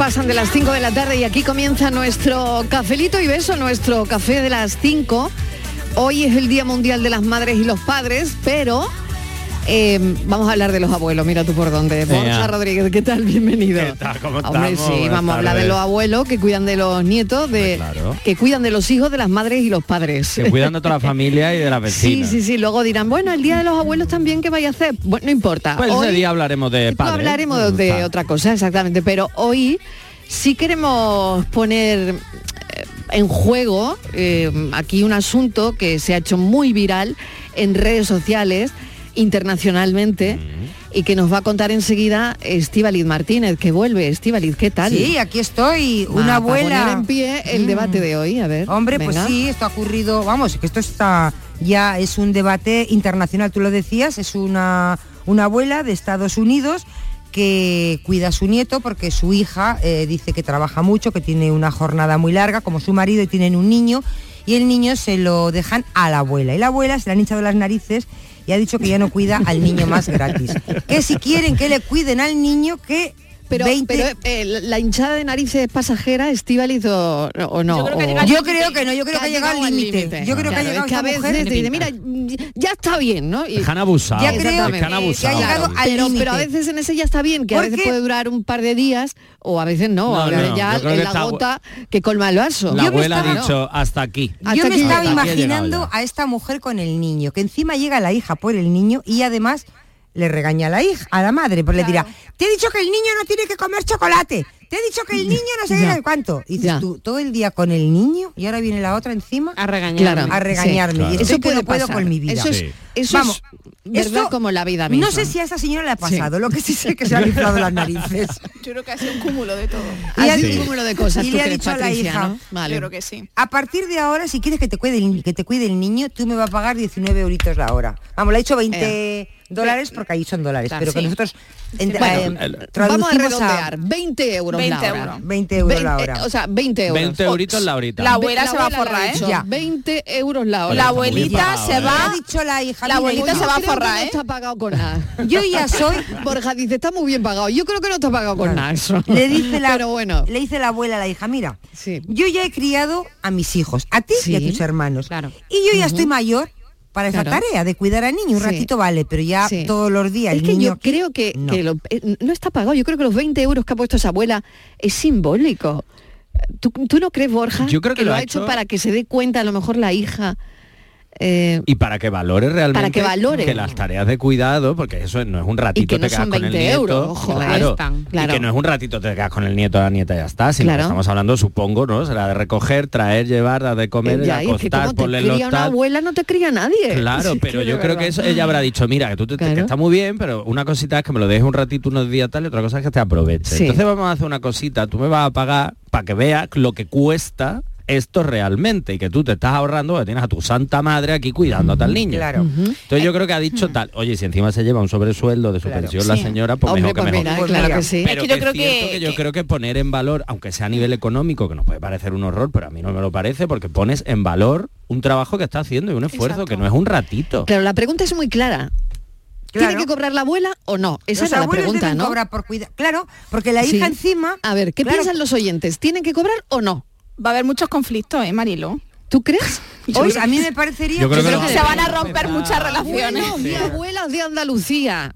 Pasan de las 5 de la tarde y aquí comienza nuestro cafelito y beso, nuestro café de las 5. Hoy es el Día Mundial de las Madres y los Padres, pero eh, vamos a hablar de los abuelos. Mira tú por dónde. Borja Rodríguez, ¿qué tal? Bienvenido. ¿Qué tal? ¿Cómo Hombre, estamos? sí, Buenas vamos a hablar de los abuelos que cuidan de los nietos, de claro. que cuidan de los hijos de las madres y los padres. Que cuidan de toda la familia y de la Sí, vecina. sí, sí. Luego dirán, bueno, el día de los abuelos también, ¿qué vaya a hacer? Bueno, no importa. Pues Hoy- ese día hablaremos de padres. hablaremos de, de otra cosa, exactamente. Pero hoy sí queremos poner eh, en juego eh, aquí un asunto que se ha hecho muy viral en redes sociales internacionalmente y que nos va a contar enseguida Estíbaliz Martínez, que vuelve. Estíbaliz, ¿qué tal? Sí, aquí estoy, una para abuela. poner en pie el Mm. debate de hoy, a ver. Hombre, venga. pues sí, esto ha ocurrido, vamos, que esto está ya es un debate internacional, tú lo decías, es una, una abuela de Estados Unidos que cuida a su nieto porque su hija eh, dice que trabaja mucho, que tiene una jornada muy larga, como su marido, y tienen un niño, y el niño se lo dejan a la abuela. Y la abuela se le han hinchado las narices y ha dicho que ya no cuida al niño más gratis. Que si quieren que le cuiden al niño, que Pero, 20 pero eh, la hinchada de narices es pasajera, Estíbaliz o, o no. Yo creo que ha O- llegado Yo creo que no, yo creo que ha llegado al límite. Yo creo que ha Claro, llegado es que a veces mujer. te dice, mira, ya está bien, ¿no? Y- que han abusado. Ya creo que han abusado. Claro, al pero, pero a veces en ese ya está bien, que a veces Porque- puede durar un par de días o a veces no, No, a veces no, ya yo que la gota que colma el vaso. La abuela ha dicho hasta aquí. Yo Hasta me aquí estaba imaginando a esta mujer con el niño, que encima llega la hija por el niño y además le regaña a la hija, a la madre, pues le dirá, te he dicho que el niño no tiene que comer chocolate, te he dicho que el niño no sé Ya. qué, cuánto. Y dices Ya. tú, todo el día con el niño y ahora viene la otra encima a Claro, a regañarme. sí. Y estoy Eso puede no puedo con mi vida. Eso es, Sí. eso Vamos, es verdad esto- como la vida misma. No sé si a esta señora le ha Sí. pasado, lo que sí sé que se han inflado las narices. Yo creo que ha sido un cúmulo de todo. Ha Y sido ha- un cúmulo de cosas, y le ha dicho a la hija, ¿no? Vale. Yo creo que sí. A partir de ahora, si quieres que te cuide el, que te cuide el niño, tú me vas a pagar 19 euritos la hora. Vamos, le ha dicho 20 dólares porque ahí son dólares, Claro, pero que nosotros en- Bueno, eh, Vamos a redondear, 20 euros 20 la hora. euros. 20 euros la eh, hora. o sea, 20 euros. 20 euritos la horita. La abuela se va a forrar, ¿eh? dicho, Ya. 20 euros la hora. La abuelita se ¿eh? Va... ha dicho la hija, La abuelita se va a forrar, no ¿eh? está pagado con nada. Yo ya soy Borja dice, está muy bien pagado. Yo creo que no está pagado con nada eso. le dice la Pero bueno. le dice la abuela a la hija, mira, Sí. yo ya he criado a mis hijos, a ti y a tus hermanos. claro. Y yo ya estoy mayor para esa Claro. tarea de cuidar al niño. Un Sí. ratito vale, pero ya Sí. todos los días Es el que niño yo aquí, creo que, no. que lo- eh, no está pagado. Yo creo que los 20 euros que ha puesto esa abuela es simbólico. ¿Tú, tú no crees, Borja? Yo creo que lo lo ha ha hecho hecho- para que se dé cuenta a lo mejor la hija eh, Y para que valore realmente Para que valore. que las tareas de cuidado, porque eso no es un ratito Y que no te quedas son con el 20 nieto, euros, ojo, claro, y que no es un ratito te quedas con el nieto la nieta y ya está, sino Claro. que estamos hablando, supongo, ¿no? Será de recoger, traer, llevar, dar de comer, ya, es que acostar, ponerle cría los una tal. abuela no te cría nadie. Claro, pero yo creo que eso ella habrá dicho, mira, que tú te, que está muy bien, pero una cosita es que me lo dejes un ratito unos días tal y otra cosa es que te aproveches. Sí. Entonces vamos a hacer una cosita, tú me vas a pagar para que veas lo que cuesta esto realmente y que tú te estás ahorrando porque tienes a tu santa madre aquí cuidando a tal niño. Claro. Entonces yo creo que ha dicho tal, oye, si encima se lleva un sobresueldo de su Claro. pensión la señora, pues Hombre, mejor que pues mejor. mira, Pues claro mira. que sí. Pero Es que yo que creo es que- que yo que- creo que poner en valor, aunque sea a nivel económico, que nos puede parecer un horror, pero a mí no me lo parece, porque pones en valor un trabajo que está haciendo y un esfuerzo Exacto. que no es un ratito. Claro, la pregunta es muy clara. ¿Tiene que cobrar la abuela o no? Esa Los era la pregunta, deben ¿no? cobrar por cuidar. Claro, porque la Sí. hija encima. A ver, ¿qué claro, piensan los oyentes? ¿Tienen que cobrar o no? Va a haber muchos conflictos, ¿eh, Marilo? ¿Tú crees? Hoy a mí me parecería. Yo creo que se van a romper muchas relaciones. Buenos días, abuelas de Andalucía.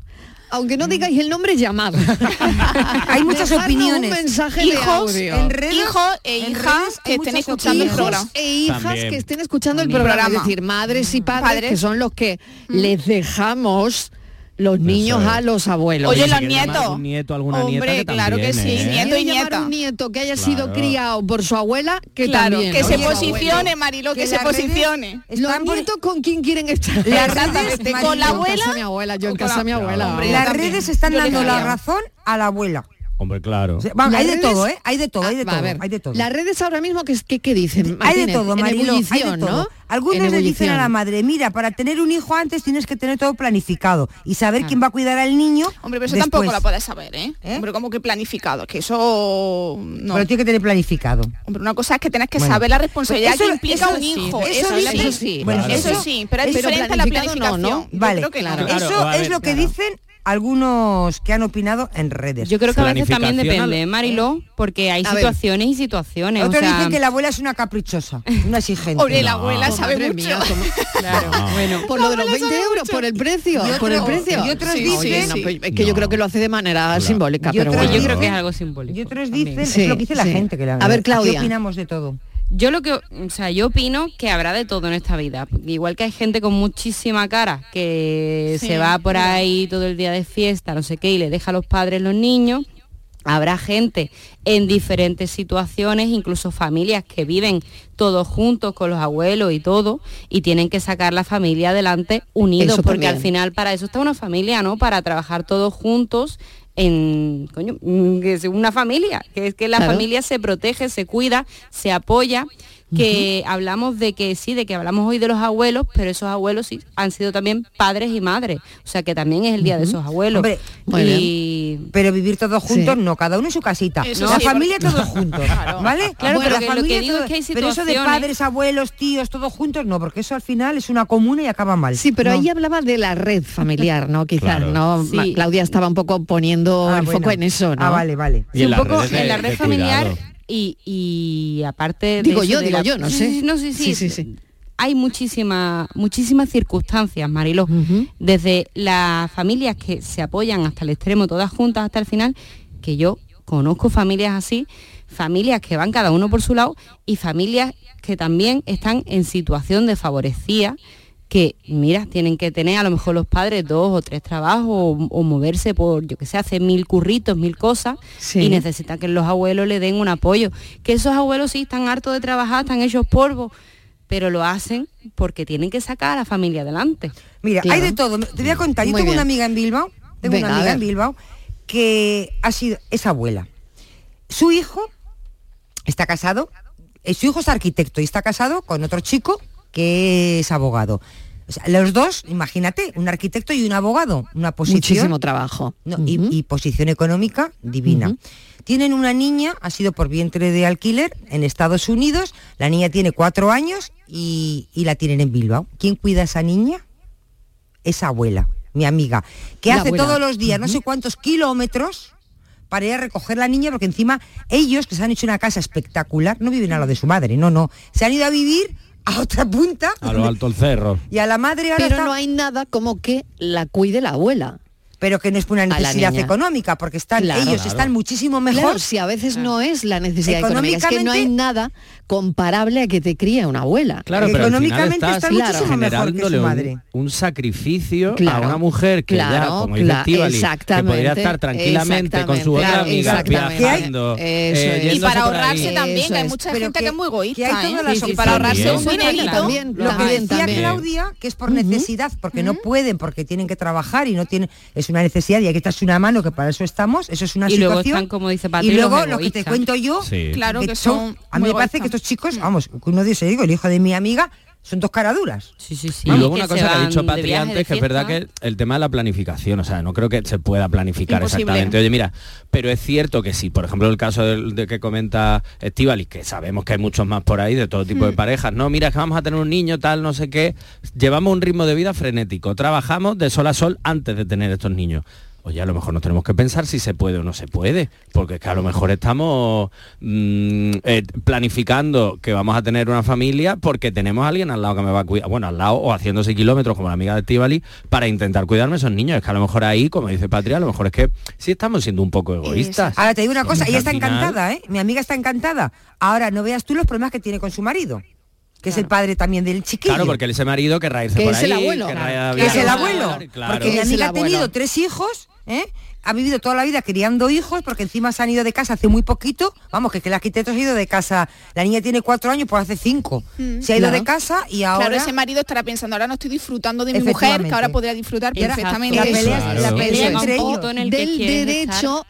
Aunque no digáis el nombre, llamad. Hay muchas Dejadnos opiniones. Un mensaje de Hijos audio. en redes- Hijos e hijas redes que estén escuchando el programa. e hijas También. que estén escuchando el programa, es decir, madres y padres, Padres. que son los que les dejamos los niños es. a los abuelos. Oye, los nietos. algún nieto, alguna nieta, Hombre, que claro que sí, ¿eh? nieto y nieta. un nieto que haya Claro. sido criado por su abuela, que claro, también. que ¿no? se Oye, posicione, Marilo, que, que se posicione. Los nietos con quién quieren estar. Las redes, con la Yo en abuela casa de mi abuela, yo en casa de mi la- abuela. Hombre, Las también. redes están dando la razón a la abuela. Hombre, claro. O sea, vamos, Las hay de todo, ¿eh? Hay de todo, hay de Ah, todo, a ver, hay de todo. Las redes ahora mismo, ¿qué, qué, qué dicen? Hay de todo, en Marilo, hay de todo. ¿no? Algunos le dicen a la madre, mira, para tener un hijo antes tienes que tener todo planificado y saber quién va a cuidar al niño. Hombre, pero eso después. tampoco la puedes saber, ¿eh? ¿Eh? Hombre, como que planificado, que eso no. Pero tiene que tener planificado. Hombre, una cosa es que tienes que Bueno. saber la responsabilidad Eso- que implica eso un sí, hijo. eso Eso, sí. Bueno, eso, sí, pero es diferente a la no, planificación. ¿no? Yo Vale, creo que no. Claro, eso es ver, lo que claro. dicen algunos que han opinado en redes. Yo creo que a veces también depende, ¿eh, Mariló, porque hay A ver. situaciones y situaciones. o Otros sea, dicen que la abuela es una caprichosa, una exigente. Hombre, la No. abuela Oh, sabe mucho. mía, ¿cómo- claro, bueno. Por lo de los 20 euros, por el precio, Y por el precio. y otros Sí, dicen- oye, no, pues, es que yo No. creo que lo hace de manera simbólica, pero bueno. yo creo que es algo simbólico. Y otros dicen, Sí, es lo que dice la gente. Que la, A ver, Claudia. opinamos de todo. Yo lo que, o sea, yo opino que habrá de todo en esta vida. Igual que hay gente con muchísima cara que Sí, se va por ahí todo el día de fiesta, no sé qué, y le deja a los padres los niños. Habrá gente en diferentes situaciones, incluso familias que viven todos juntos con los abuelos y todo, y tienen que sacar la familia adelante unidos, Eso porque al final para eso está una familia, ¿no? Para trabajar todos juntos en coño, mm, que es una familia, que es que la Claro. familia se protege, se cuida, se apoya, que hablamos de que sí, de que hablamos hoy de los abuelos, pero esos abuelos sí han sido también padres y madres, o sea que también es el día de esos abuelos. Hombre, y Pero vivir todos juntos, Sí. no, cada uno en su casita. Eso la sí, familia porque- todos juntos, ¿vale? Claro, Bueno, pero la familia que digo todo- es que hay Pero eso de padres, abuelos, tíos, todos juntos, no, porque eso al final es una comuna y acaba mal. Sí, pero No. ahí hablaba de la red familiar, ¿no? Quizás, Claro. ¿no? Sí. Claudia estaba un poco poniendo Ah, el bueno. foco en eso, ¿no? Ah, vale, vale. Y un poco en la red familiar cuidado. Y, y aparte de Digo eso yo, de digo la- yo, no sé. sí, no, sí, sí, Sí, sí, sí. Hay muchísimas muchísimas circunstancias, Mariló, desde las familias que se apoyan hasta el extremo, todas juntas hasta el final, que yo conozco familias así, familias que van cada uno por su lado y familias que también están en situación de favorecía que, mira, tienen que tener a lo mejor los padres dos o tres trabajos o, o moverse por, yo que sé, hacer mil curritos, mil cosas Sí. y necesitan que los abuelos le den un apoyo. Que esos abuelos sí están hartos de trabajar, están hechos polvo, pero lo hacen porque tienen que sacar a la familia adelante. Mira, Claro. hay de todo. Te voy a contar. Yo Muy tengo bien. una amiga en Bilbao, tengo Venga, una amiga en. Bilbao que ha sido, es abuela. Su hijo está casado, eh, su hijo es arquitecto y está casado con otro chico que es abogado. O sea, los dos, imagínate, un arquitecto y un abogado, una posición Muchísimo trabajo. no, y- posición económica divina. Tienen una niña, ha sido por vientre de alquiler en Estados Unidos. La niña tiene cuatro años y, y la tienen en Bilbao. ¿Quién cuida a esa niña? Esa abuela, mi amiga, que La hace abuela. todos los días no sé cuántos kilómetros para ir a recoger la niña, porque encima ellos, que se han hecho una casa espectacular, no viven a lo de su madre, no, no. Se han ido a vivir a otra punta A lo alto el cerro. y a la madre ahora Pero está- no hay nada como que la cuide la abuela. Pero que no es por una necesidad económica, porque están Claro. ellos Claro. están muchísimo mejor. Claro, si a veces no es la necesidad económica, es que no hay Económicamente- nada comparable a que te críe una abuela. Claro, pero al final Económicamente estás está muchísimo mejor que su madre. Un, sacrificio Claro, a una mujer que ya, como dice Estíbaliz, que podría estar tranquilamente con su otra exactamente, amiga viajando, eh. Y para ahorrarse ahí. también, que hay mucha Pero gente que, que- es muy egoísta, ¿eh? Y opciones. para ahorrarse un dinerito. Lo que decía. Claudia, que es por necesidad, porque no pueden, porque tienen que trabajar y no tienen, es una necesidad y hay que echarse una mano, que para eso estamos, eso es una Y luego situación. están, como dice y luego los lo que te cuento yo, Sí. Claro que que son a mí me parece que estos chicos, vamos, que uno ellos, digo, el hijo de mi amiga, son dos caraduras. Sí, sí, sí. Y luego una cosa que ha dicho Patri antes, que es verdad que el tema de la planificación, o sea, no creo que se pueda planificar Imposible. exactamente. Oye, mira, pero es cierto que sí, por ejemplo, el caso del- de, que comenta Estivali, que sabemos que hay muchos más por ahí, de todo tipo de Hmm. parejas, no, mira, es que vamos a tener un niño, tal, no sé qué, llevamos un ritmo de vida frenético, trabajamos de sol a sol antes de tener estos niños. Oye, a lo mejor nos tenemos que pensar si se puede o no se puede, porque es que a lo mejor estamos mm, eh, planificando que vamos a tener una familia porque tenemos a alguien al lado que me va a cuidar, bueno, al lado o haciéndose kilómetros como la amiga de Tivali para intentar cuidarme a esos niños. Es que a lo mejor ahí, como dice Patria, a lo mejor es que sí estamos siendo un poco egoístas. Ahora te digo una cosa, ella está final- encantada, ¿eh? Mi amiga está encantada. Ahora no veas tú los problemas que tiene con su marido, que es el padre también del chiquillo. Claro, porque ese marido querrá irse Que por es ahí. el abuelo. querrá Claro. que es el abuelo. claro. Porque mi amiga ha tenido tres hijos, ¿eh? ha vivido toda la vida criando hijos, porque encima se han ido de casa hace muy poquito. Vamos, que, que el arquitecto se ha ido de casa. La niña tiene cuatro años, pues hace cinco. Se ha ido Claro. de casa y ahora... Claro, ese marido estará pensando, ahora no estoy disfrutando de mi mujer, que ahora podría disfrutar perfectamente. la de pelea, eso. la Claro. pelea entre ellos. en el que Del derecho,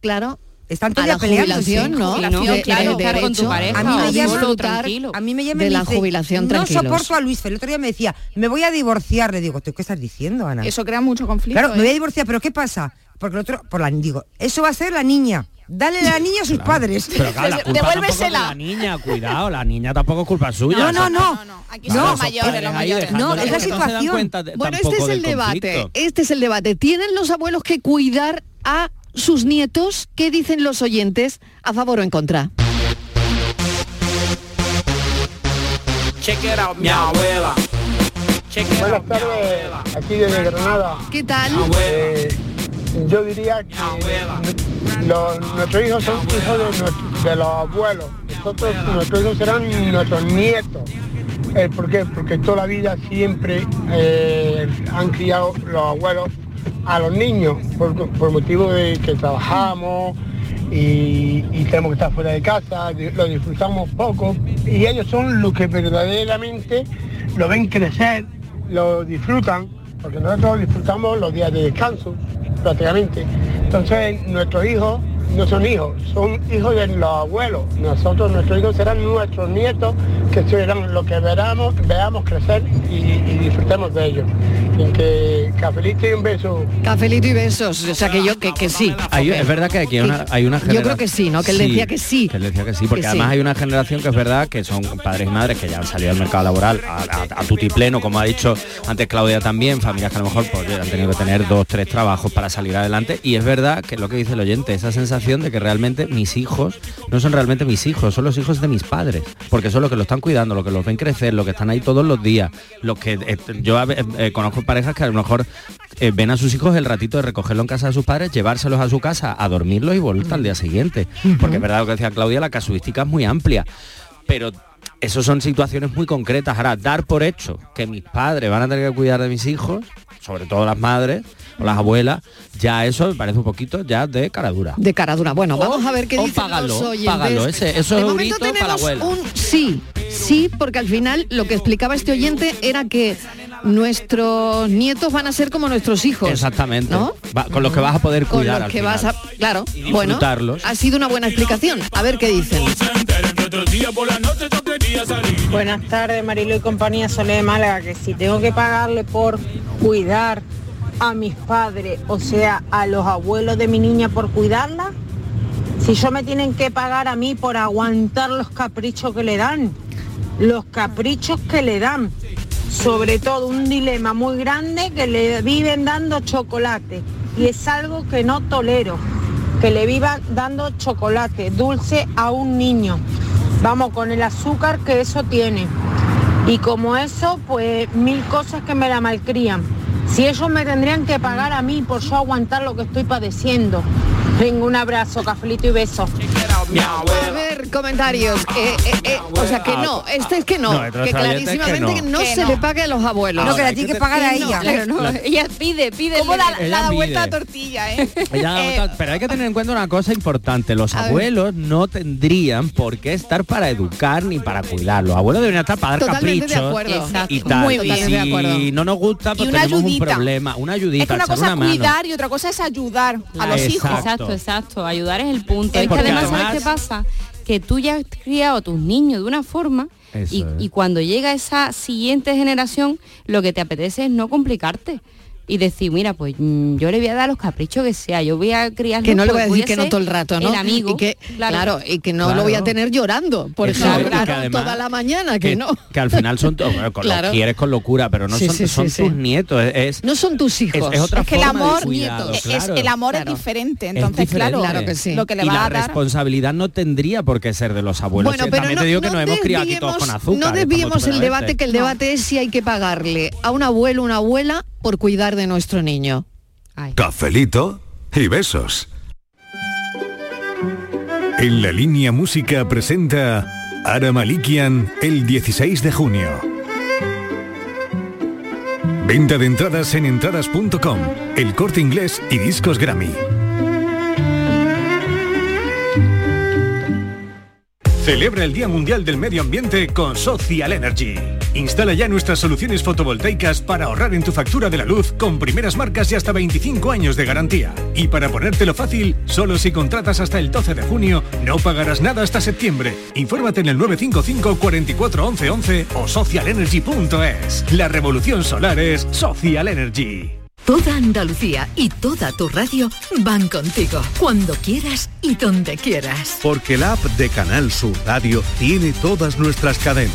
claro, Están a todavía la peleándose. jubilación, ¿no? Sí, ¿no? De- Claro, del estar con tu derecho pareja A mí me a llama-. A mí me llama de la dice, jubilación no tranquilos. soporto a Luis. El otro día me decía, me voy a divorciar. Le digo, ¿tú qué estás diciendo, Ana? Eso crea mucho conflicto. Claro, me voy a ¿eh? divorciar, pero ¿qué pasa? Porque el otro, por la digo, eso va a ser la niña. Dale a la niña a sus padres. Pero claro, la culpa de Devuélvesela. la niña, cuidado, la niña tampoco es culpa suya. No, no, no. No, no, aquí No, son los mayores, los mayores. No, es la no situación. de- Bueno, este es el debate. conflicto. Este es el debate. ¿Tienen los abuelos que cuidar a sus nietos? ¿Qué dicen los oyentes? ¿A favor o en contra? mi abuela. Buenas tardes, aquí desde Granada. ¿Qué tal? Eh, yo diría que los- nuestros hijos son hijos de, nuestro- de los abuelos. Nosotros, nuestros hijos serán nuestros nietos. Eh, ¿Por qué? Porque toda la vida siempre eh, han criado los abuelos a los niños por, por motivo de que trabajamos y, y tenemos que estar fuera de casa, lo disfrutamos poco y ellos son los que verdaderamente lo ven crecer, lo disfrutan, porque nosotros disfrutamos los días de descanso prácticamente. Entonces nuestros hijos no son hijos, son hijos de los abuelos. Nosotros, nuestros hijos serán nuestros nietos, que serán los que veramos, veamos crecer y, y disfrutemos de ellos. Y que cafelito y un beso. Cafelito y besos. O sea que yo que, que sí. Hay- es verdad que aquí hay una, hay una Yo generación... creo que sí, ¿no? Que él decía que sí. Que él decía que sí, porque Que además sí. hay una generación que es verdad que son padres y madres que ya han salido al mercado laboral a, a, a tutipleno, como ha dicho antes Claudia también, familias que a lo mejor pues, han tenido que tener dos, tres trabajos para salir adelante. Y es verdad que es lo que dice el oyente, esa sensación de que realmente mis hijos no son realmente mis hijos, son los hijos de mis padres, porque son los que lo están cuidando, los que los ven crecer, los que están ahí todos los días, los que eh, yo ve- eh, conozco parejas que a lo mejor eh, ven a sus hijos el ratito de recogerlo en casa de sus padres, llevárselos a su casa, a dormirlos y volver al día siguiente. Porque es verdad lo que decía Claudia, la casuística es muy amplia. Pero eso son situaciones muy concretas. Ahora, dar por hecho que mis padres van a tener que cuidar de mis hijos, sobre todo las madres o las abuelas, ya eso me parece un poquito ya de cara dura. De cara dura. Bueno, vamos a ver qué o dicen págalo, los oyentes. págalo, ese- esos de momento para la tenemos abuela. un sí, sí, porque al final lo que explicaba este oyente era que nuestros nietos van a ser como nuestros hijos. Exactamente. ¿No? Va- con los que vas a poder Con cuidar. los al que final. vas a... Claro, Y bueno, ha sido una buena explicación. A ver qué dicen. Buenas tardes, Marilo y compañía Sole de Málaga, que si tengo que pagarle por cuidar a mis padres, o sea, a los abuelos de mi niña por cuidarla, si yo me tienen que pagar a mí por aguantar los caprichos que le dan, los caprichos que le dan, sobre todo un dilema muy grande que le viven dando chocolate y es algo que no tolero, que le vivan dando chocolate dulce a un niño. Vamos con el azúcar que eso tiene. Y como eso, pues mil cosas que me la malcrían. Si eso me tendrían que pagar a mí por yo aguantar lo que estoy padeciendo. Venga, un abrazo, cafelito y besos. A ver, comentarios. Eh, eh, eh, o sea, que no, este es que no, No, que es que clarísimamente no. Que se no. le pague a los abuelos. No, que la tiene que pagar a ella. Claro, no, La- ella pide, pide. ¿Cómo da, la da vuelta a tortilla, eh? Ella- Eh, pero hay que tener en cuenta una cosa importante. Los A ver. abuelos no tendrían por qué estar para educar ni para cuidar. Los abuelos deberían estar para dar Totalmente de caprichos acuerdo. Exacto. y tal. Muy Y si de acuerdo. no nos gusta, pues tenemos ayudita. un problema. Una ayudita, es que una cosa es cuidar y otra cosa es ayudar a los hijos. Exacto. Exacto. Ayudar es el punto. Es que además, además- ¿sabes qué pasa? Que tú ya has criado a tus niños de una forma y, y cuando llega esa siguiente generación, lo que te apetece es no complicarte. Y decir, mira, pues mm, yo le voy a dar los caprichos que sea, yo voy a criar Que no le voy a decir que no todo el rato, ¿no? El amigo. Y que, claro. y que no Claro. lo voy a tener llorando, por Eso ejemplo, y claro, además- toda la mañana, que, no. Que al final son, bueno, con Claro. los quieres con locura, pero no Sí, son, sí, son sí. tus nietos. Es, es- No son tus hijos. es otra Es que el amor, cuidado, es- claro. el amor Claro. es diferente. Es Entonces, claro, diferente. Claro que sí. lo que le y va la a dar. responsabilidad no tendría por qué ser de los abuelos. Bueno, pero también no, te digo que no nos hemos criado aquí todos desviemos- con azúcar. no desviemos el debate, que el debate es si hay que pagarle a un abuelo o una abuela por cuidar de nuestro niño. Cafelito y besos. En la línea música presenta Ara Malikian el 16 de junio. Venta de entradas en entradas.com, el corte inglés y discos Grammy. Celebra el Día Mundial del Medio Ambiente con Social Energy. Instala ya nuestras soluciones fotovoltaicas para ahorrar en tu factura de la luz con primeras marcas y hasta 25 años de garantía. Y para ponértelo fácil, solo si contratas hasta el 12 de junio, no pagarás nada hasta septiembre. Infórmate en el 955 44 11 11 o socialenergy.es. La revolución solar es Social Energy. Toda Andalucía y toda tu radio van contigo, cuando quieras y donde quieras. Porque la app de Canal Sur Radio tiene todas nuestras cadenas,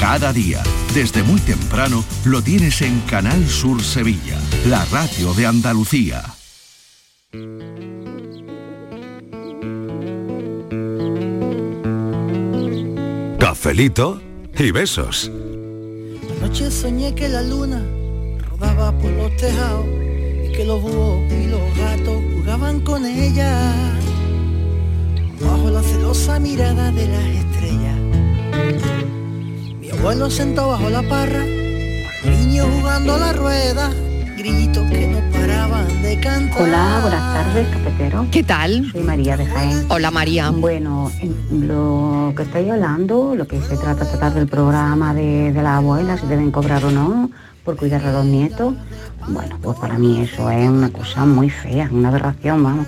Cada día, desde muy temprano, lo tienes en Canal Sur Sevilla, la radio de Andalucía. Cafelito y besos. Anoche soñé que la luna rodaba por los tejados y que los búhos y los gatos jugaban con ella bajo la celosa mirada de las estrellas. Mi abuelo sentado bajo la parra, niños jugando a la rueda, grillitos que no paraban de cantar. Hola, buenas tardes, cafetero. ¿Qué tal? Soy María de Jaén. Hola María. Bueno, en lo que estáis hablando, lo que se trata tratar del programa de, de las abuelas, si deben cobrar o no por cuidar a los nietos, bueno, pues para mí eso es una cosa muy fea, una aberración, vamos.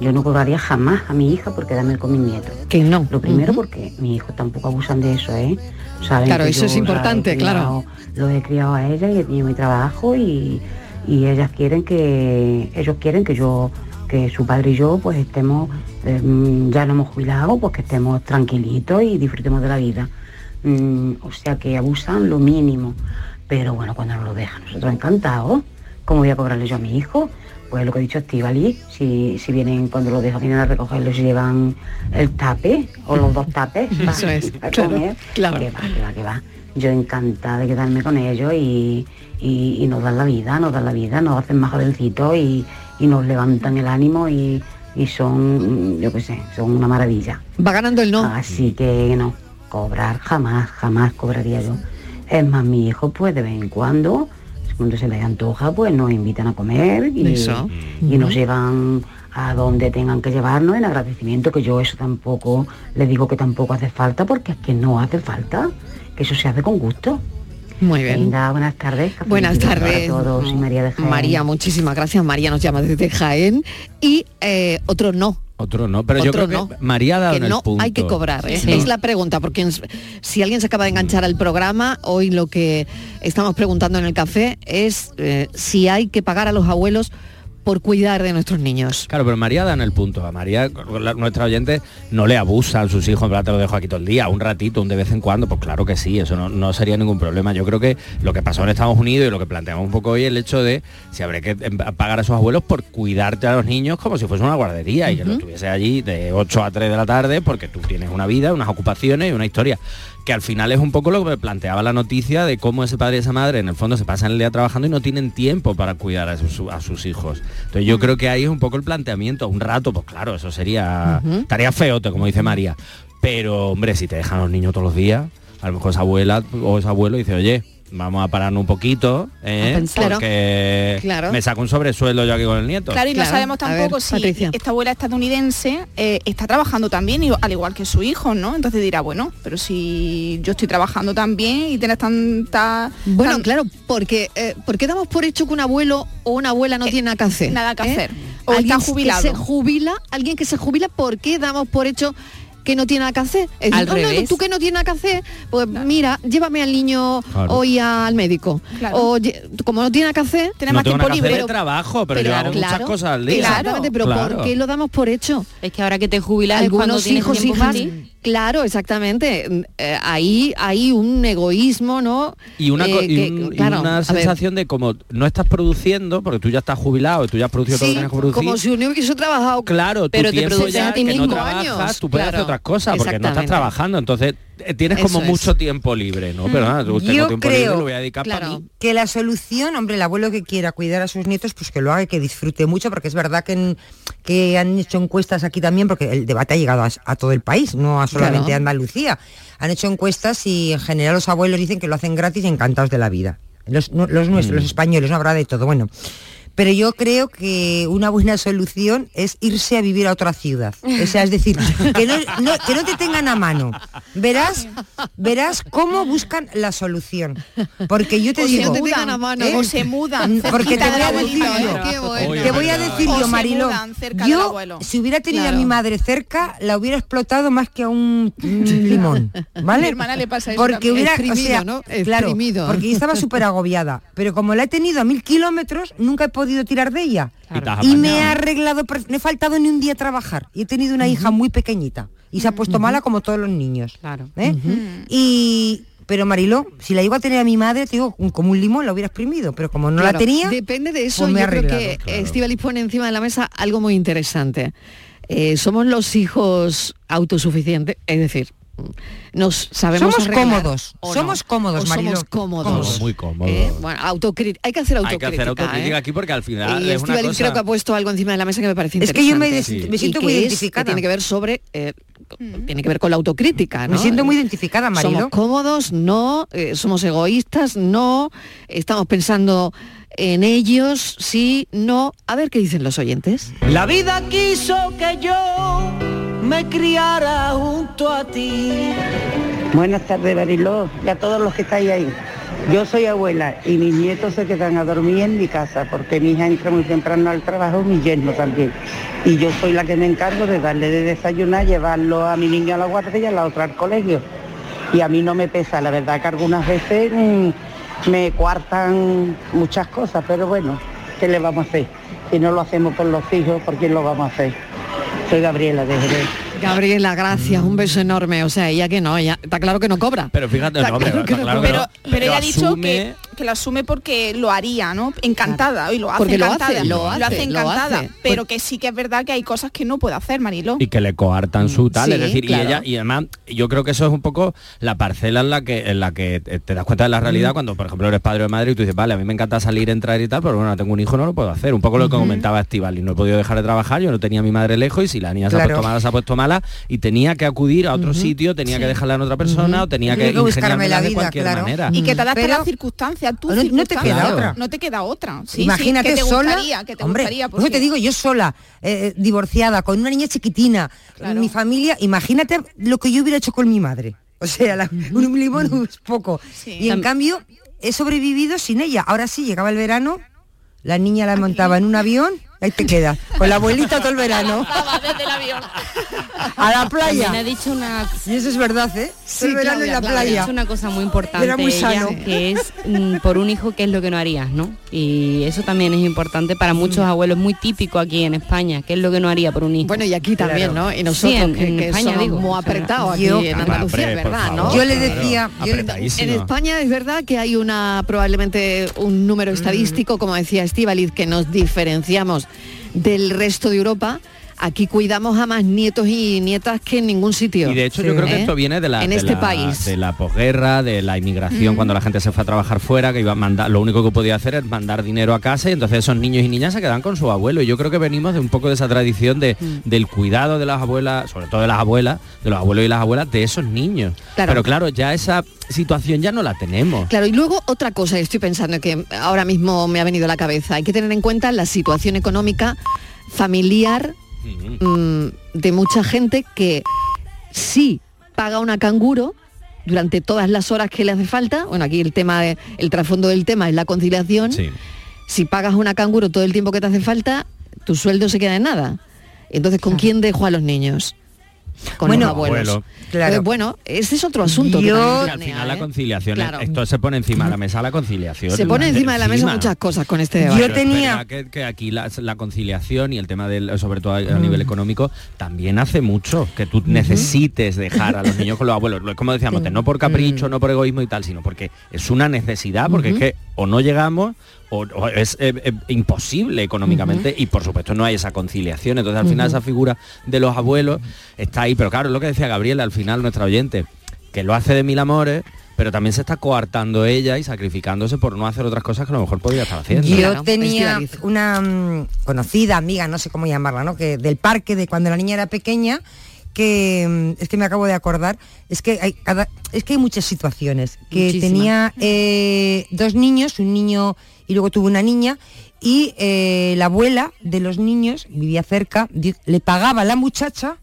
Yo no cobraría jamás a mi hija por quedarme con mis nietos. Que no. Lo primero porque mis hijos tampoco abusan de eso, ¿eh? Saben Claro, eso es yo, importante, claro. Los he criado a ella y he tenido mi trabajo y, y ellas quieren que, ellos quieren que yo que su padre y yo pues estemos, eh, ya no hemos jubilado, pues que estemos tranquilitos y disfrutemos de la vida. Mm, o sea que abusan lo mínimo. Pero bueno, cuando nos lo dejan, nosotros encantados. ¿Cómo voy a cobrarle yo a mi hijo? Pues lo que ha dicho Estivali, si, si vienen, cuando lo dejan, vienen a recogerlo, si llevan el tape o los dos tapes pa- Eso es, claro, comer, claro. que va, que va, que va. Yo encantada de quedarme con ellos y, y- y nos dan la vida, nos dan la vida, nos hacen más jovencitos y, y nos levantan el ánimo y, y son, yo qué sé, son una maravilla. Va ganando el no. Así que no, cobrar jamás, jamás cobraría yo. Es más, mi hijo pues de vez en cuando, cuando se les antoja, pues nos invitan a comer y, Eso. y nos llevan a donde tengan que llevarnos en agradecimiento, que yo eso tampoco, le digo que tampoco hace falta, porque es que no hace falta, que eso se hace con gusto. Muy bien. Venga, buenas tardes. Buenas tardes. Para todos y María de Jaén. María, muchísimas gracias. María nos llama desde Jaén. Y eh, otro no. Otro no, pero yo Otro creo que no. María ha dado que en el no punto. hay que cobrar. ¿eh? Sí. Es la pregunta, porque si alguien se acaba de enganchar al programa, hoy lo que estamos preguntando en el café es eh, si hay que pagar a los abuelos por cuidar de nuestros niños. Claro, pero María da en el punto. A María, la- nuestra oyente, no le abusa a sus hijos, en te lo dejo aquí todo el día, un ratito, un de vez en cuando, pues claro que sí, eso no, no sería ningún problema. Yo creo que lo que pasó en Estados Unidos y lo que planteamos un poco hoy es el hecho de si habrá que em, pagar a sus abuelos por cuidarte a los niños como si fuese una guardería y que lo tuviese allí de 8 a 3 de la tarde porque tú tienes una vida, unas ocupaciones y una historia que al final es un poco lo que me planteaba la noticia de cómo ese padre y esa madre en el fondo se pasan el día trabajando y no tienen tiempo para cuidar a sus, a sus hijos. Entonces yo creo que ahí es un poco el planteamiento, un rato, pues claro, eso sería, Ujú. estaría feote, como dice María. Pero hombre, si te dejan los niños todos los días, a lo mejor esa abuela o ese abuelo dice, oye, vamos a pararnos un poquito, ¿eh? A pensar. porque Claro. me saco un sobresueldo yo aquí con el nieto. Claro, y no sabemos tampoco si esta abuela estadounidense eh, está trabajando también, y- al igual que su hijo, ¿no? Entonces dirá, bueno, pero si yo estoy trabajando también y tienes tanta... Bueno, tan- claro, porque eh, ¿por qué damos por hecho que un abuelo o una abuela no tiene nada que hacer? Eh, nada que ¿Eh? hacer. O Alguien está jubilado. Que se jubila, alguien que se jubila, ¿por qué damos por hecho que no tiene nada que hacer? Es Al "No, no, no, revés. tú que no tienes nada que hacer, pues mira, llévame al niño Claro. hoy al médico. Claro. O como no tiene nada que hacer, no nada que hacer de trabajo, pero, yo hago muchas claro, cosas al día. Exactamente, pero Claro. ¿por qué lo damos por hecho? Es que ahora que te jubilas algunos hijos tiempo hijas claro exactamente eh, ahí hay un egoísmo no Y una, Eh, y que- un- y claro, una sensación de como no estás produciendo, porque tú ya estás jubilado y tú ya has producido todo lo Sí, que tienes que producir. como si uno hubiese trabajado Claro, tu pero te tiempo produces ya a ti que no mismo trabajas, años, tú puedes hacer claro, otras cosas porque no estás trabajando. Entonces eh, tienes Eso como es. mucho tiempo libre, ¿no? Pero nada, tú tengo Yo tiempo libre, creo lo voy a dedicar para mí. que la solución, hombre, el abuelo que quiera cuidar a sus nietos, pues que lo haga y que disfrute mucho, porque es verdad que, en- que han hecho encuestas aquí también, porque el debate ha llegado a, a todo el país, no a solamente Claro. a Andalucía. Han hecho encuestas y en general los abuelos dicen que lo hacen gratis y encantados de la vida. Los, no- los nuestros, los españoles, no habrá de todo. Bueno, pero yo creo que una buena solución es irse a vivir a otra ciudad. O sea, es decir, que no, no- que no te tengan a mano. Verás, verás cómo buscan la solución. Porque yo te O se digo... mudan, a mano. ¿eh? o se mudan Porque te voy a decir yo, ¿eh? Bueno. te voy a decir O yo, se Mariló, mudan yo si hubiera tenido Claro. a mi madre cerca, la hubiera explotado más que a un, limón, ¿vale? Mi hermana le pasa eso Porque también. hubiera, Exprimido, o sea, ¿no? claro, porque yo estaba súper agobiada, pero como la he tenido a mil kilómetros, nunca he podido tirar de ella. Y me he arreglado, no he faltado ni un día a trabajar. Y he tenido una hija muy pequeñita y se ha puesto mala como todos los niños. Claro. ¿eh? Y pero Mariló, si la iba a tener a mi madre, te digo, un- como un limón la hubiera exprimido, pero como no Claro, la tenía, depende de eso pues me he yo creo que Estivaliz pone encima de la mesa algo muy interesante Eh, somos los hijos autosuficientes es decir nos sabemos Somos arreglar cómodos, o no, somos cómodos, o Mariló. somos cómodos Somos muy cómodos. Eh, bueno, hay que hacer Hay autocrítica. que hacer autocrítica ¿eh? aquí porque al final Y es una Estíbaliz cosa... creo que ha puesto algo encima de la mesa que me parece Es interesante. que yo me des- Sí. me siento Y muy que es- identificada. que tiene que ver sobre eh, tiene que ver con la autocrítica, ¿no? Me siento muy identificada, Mariló. Somos cómodos, no, eh, somos egoístas, no, estamos pensando en ellos, sí, no. A ver qué dicen los oyentes. La vida quiso que yo me criara junto a ti. Buenas tardes, Bariló, y a todos los que estáis ahí. Yo soy abuela y mis nietos se quedan a dormir en mi casa porque mi hija entra muy temprano al trabajo, mi yerno también. Y yo soy la que me encargo de darle de desayunar, llevarlo a mi niño a la guardia y a la otra al colegio. Y a mí no me pesa, la verdad que algunas veces mm, me cuartan muchas cosas, pero bueno, ¿qué le vamos a hacer? Si no lo hacemos por los hijos, ¿por quién lo vamos a hacer? Soy Gabriela de Jerez. Gabriela, gracias, un beso enorme. O sea, ella que no, ella está claro que no cobra. Pero fíjate, no, hombre, claro que está no claro que pero, no. pero ella ha dicho que, que lo asume porque lo haría, ¿no? Encantada. Y lo hace Porque lo encantada. hace, lo hace, lo encantada. hace. Pero que sí que es verdad que hay cosas que no puede hacer, Marilo. y que le coartan su tal, Sí, es decir, claro. y ella y además yo creo que eso es un poco la parcela en la que en la que te das cuenta de la realidad cuando por ejemplo eres padre o madre y tú dices, vale, a mí me encanta salir, entrar y tal, pero bueno, tengo un hijo, no lo puedo hacer. Un poco lo que comentaba Estivali, no he podido dejar de trabajar, yo no tenía a mi madre lejos y si la niña se ha puesto mala, se ha puesto mala y tenía que acudir a otro sitio, tenía que dejarla en otra persona o tenía que, que buscarme la de vida, cualquier claro. manera. Y que te adapta a las circunstancias, tu No- no te circunstancia. queda otra. No te queda otra. Sí, sí, Imagínate que te sola, gustaría, que te hombre, gustaría. por eso te porque- digo, yo sola, eh, divorciada, con una niña chiquitina, mi familia, imagínate lo que yo hubiera hecho con mi madre. O sea, la- un limón es poco. Y en cambio, he sobrevivido sin ella. Ahora sí, llegaba el verano, la niña la montaba en un avión, ahí te queda, con la abuelita todo el verano. desde el avión. A la playa. También ha dicho una... Y eso es verdad, ¿eh? Todo el verano en la playa. Es una cosa muy importante Era muy ella, sano. que es mm, por un hijo qué es lo que no harías, ¿no? Y eso también es importante para muchos Mm. abuelos, muy típico aquí en España, qué es lo que no haría por un hijo. Bueno, y aquí también, ¿no? Y nosotros Sí, en, que, en que España somos digo. muy apretados aquí yo- en Andalucía, por ¿verdad? ¿no? Yo le claro. decía, yo le- Apretadísimo. En España es verdad que hay una probablemente un número estadístico, como decía Estíbaliz, que nos diferenciamos del resto de Europa. Aquí cuidamos a más nietos y nietas que en ningún sitio. Y de hecho yo creo que ¿Eh? esto viene de la, en de este la- país. de la posguerra, de la inmigración, Mm. cuando la gente se fue a trabajar fuera, que iba a mandar, lo único que podía hacer es mandar dinero a casa y entonces esos niños y niñas se quedan con su abuelo. Y yo creo que venimos de un poco de esa tradición de, Mm. del cuidado de las abuelas, sobre todo de las abuelas, de los abuelos y las abuelas, de esos niños. Claro. Pero claro, ya esa situación ya no la tenemos. Claro, y luego otra cosa, estoy pensando que ahora mismo me ha venido a la cabeza, hay que tener en cuenta la situación económica familiar mm, de mucha gente que sí paga una canguro durante todas las horas que le hace falta, bueno, aquí el tema, de- el trasfondo del tema es la conciliación, si pagas una canguro todo el tiempo que te hace falta, tu sueldo se queda en nada. Entonces, ¿con quién dejo a los niños? Con Bueno, los abuelos. Abuelo. Claro. Entonces, bueno, ese es otro asunto. que Yo- Que al final la ¿eh? conciliación, Claro. esto se pone encima de la mesa la conciliación. Se pone encima de la mesa muchas cosas con este debate. Yo tenía- que, que aquí la, la conciliación y el tema del, sobre todo a, a Mm. nivel económico, también hace mucho que tú necesites dejar a los niños con los abuelos. Lo- Como decíamos, no por capricho, Mm. no por egoísmo y tal, sino porque es una necesidad, porque es que o no llegamos o, o es eh, eh, imposible económicamente y por supuesto no hay esa conciliación. Entonces al final esa figura de los abuelos está ahí. Pero claro, es lo que decía Gabriela al final, nuestra oyente, que lo hace de mil amores, pero también se está coartando ella y sacrificándose por no hacer otras cosas que a lo mejor podría estar haciendo. Yo tenía una mm, conocida amiga, no sé cómo llamarla, ¿no? Que del parque de cuando la niña era pequeña, que mm, es que me acabo de acordar, es que hay cada, es que hay muchas situaciones. Que Muchísimas. tenía eh, dos niños, un niño y luego tuvo una niña, y eh, la abuela de los niños vivía cerca, le pagaba a la muchacha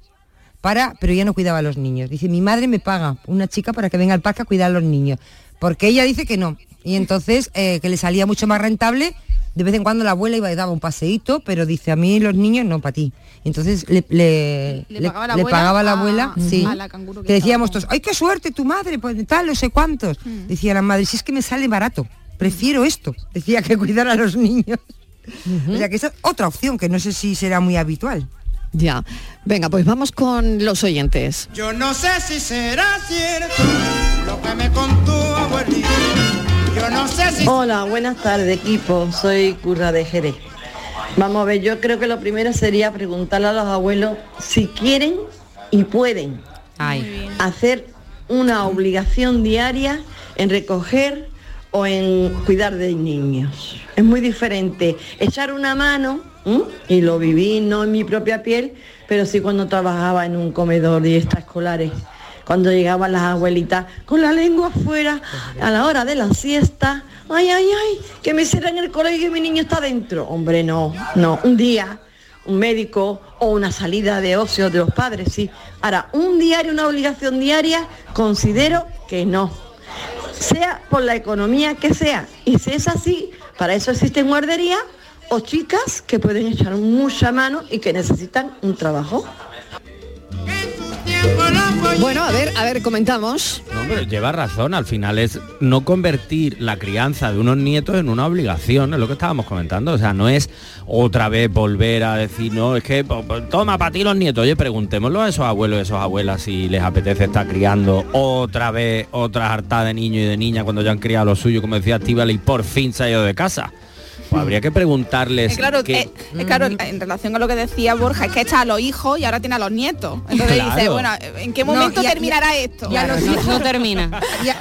para, pero ella no cuidaba a los niños. Dice, mi madre me paga una chica para que venga al parque a cuidar a los niños. Porque ella dice que no. Y entonces, eh, que le salía mucho más rentable, de vez en cuando la abuela iba y daba un paseíto, pero dice, a mí los niños no, para ti. Entonces le, le, Le le- pagaba la le abuela pagaba la a- sí. a la canguro que que decíamos todos, ¡ay, qué suerte tu madre! Pues tal, no sé cuántos. Mm. Decía la madre, si es que me sale barato, prefiero esto. Decía que cuidar a los niños. O sea que esa es otra opción que no sé si será muy habitual. Ya. Venga, pues vamos con los oyentes. Yo no sé si será cierto Hola, buenas tardes equipo, soy Curra de Jerez. Vamos a ver, yo creo que lo primero sería preguntarle a los abuelos si quieren y pueden hacer una obligación diaria en recoger o en cuidar de niños. Es muy diferente echar una mano, ¿m? y lo viví no en mi propia piel, pero sí cuando trabajaba en un comedor de extraescolares cuando llegaban las abuelitas con la lengua afuera a la hora de la siesta. Ay, ay, ay, que me cierran el colegio y mi niño está dentro. Hombre, no, no. Un día, un médico o una salida de ocio de los padres, sí. Ahora, un diario, una obligación diaria, considero que no. Sea por la economía que sea. Y si es así, para eso existen guarderías o chicas que pueden echar mucha mano y que necesitan un trabajo. Bueno, a ver, a ver, comentamos. No, pero lleva razón, al final es no convertir la crianza de unos nietos en una obligación, es lo que estábamos comentando, o sea, no es otra vez volver a decir, no, es que toma para ti los nietos, oye, preguntémoslo a esos abuelos y esos abuelas si les apetece estar criando otra vez otra harta de niños y de niñas cuando ya han criado lo suyo, como decía Tíbal, y por fin se ha ido de casa. Pues habría que preguntarles. Eh, claro, qué- eh, eh, claro, en relación a lo que decía Borja, es que echa a los hijos y ahora tiene a los nietos. Entonces Claro. dice, bueno, ¿en qué No, momento y a- terminará y a- esto? y a los hijos- No termina.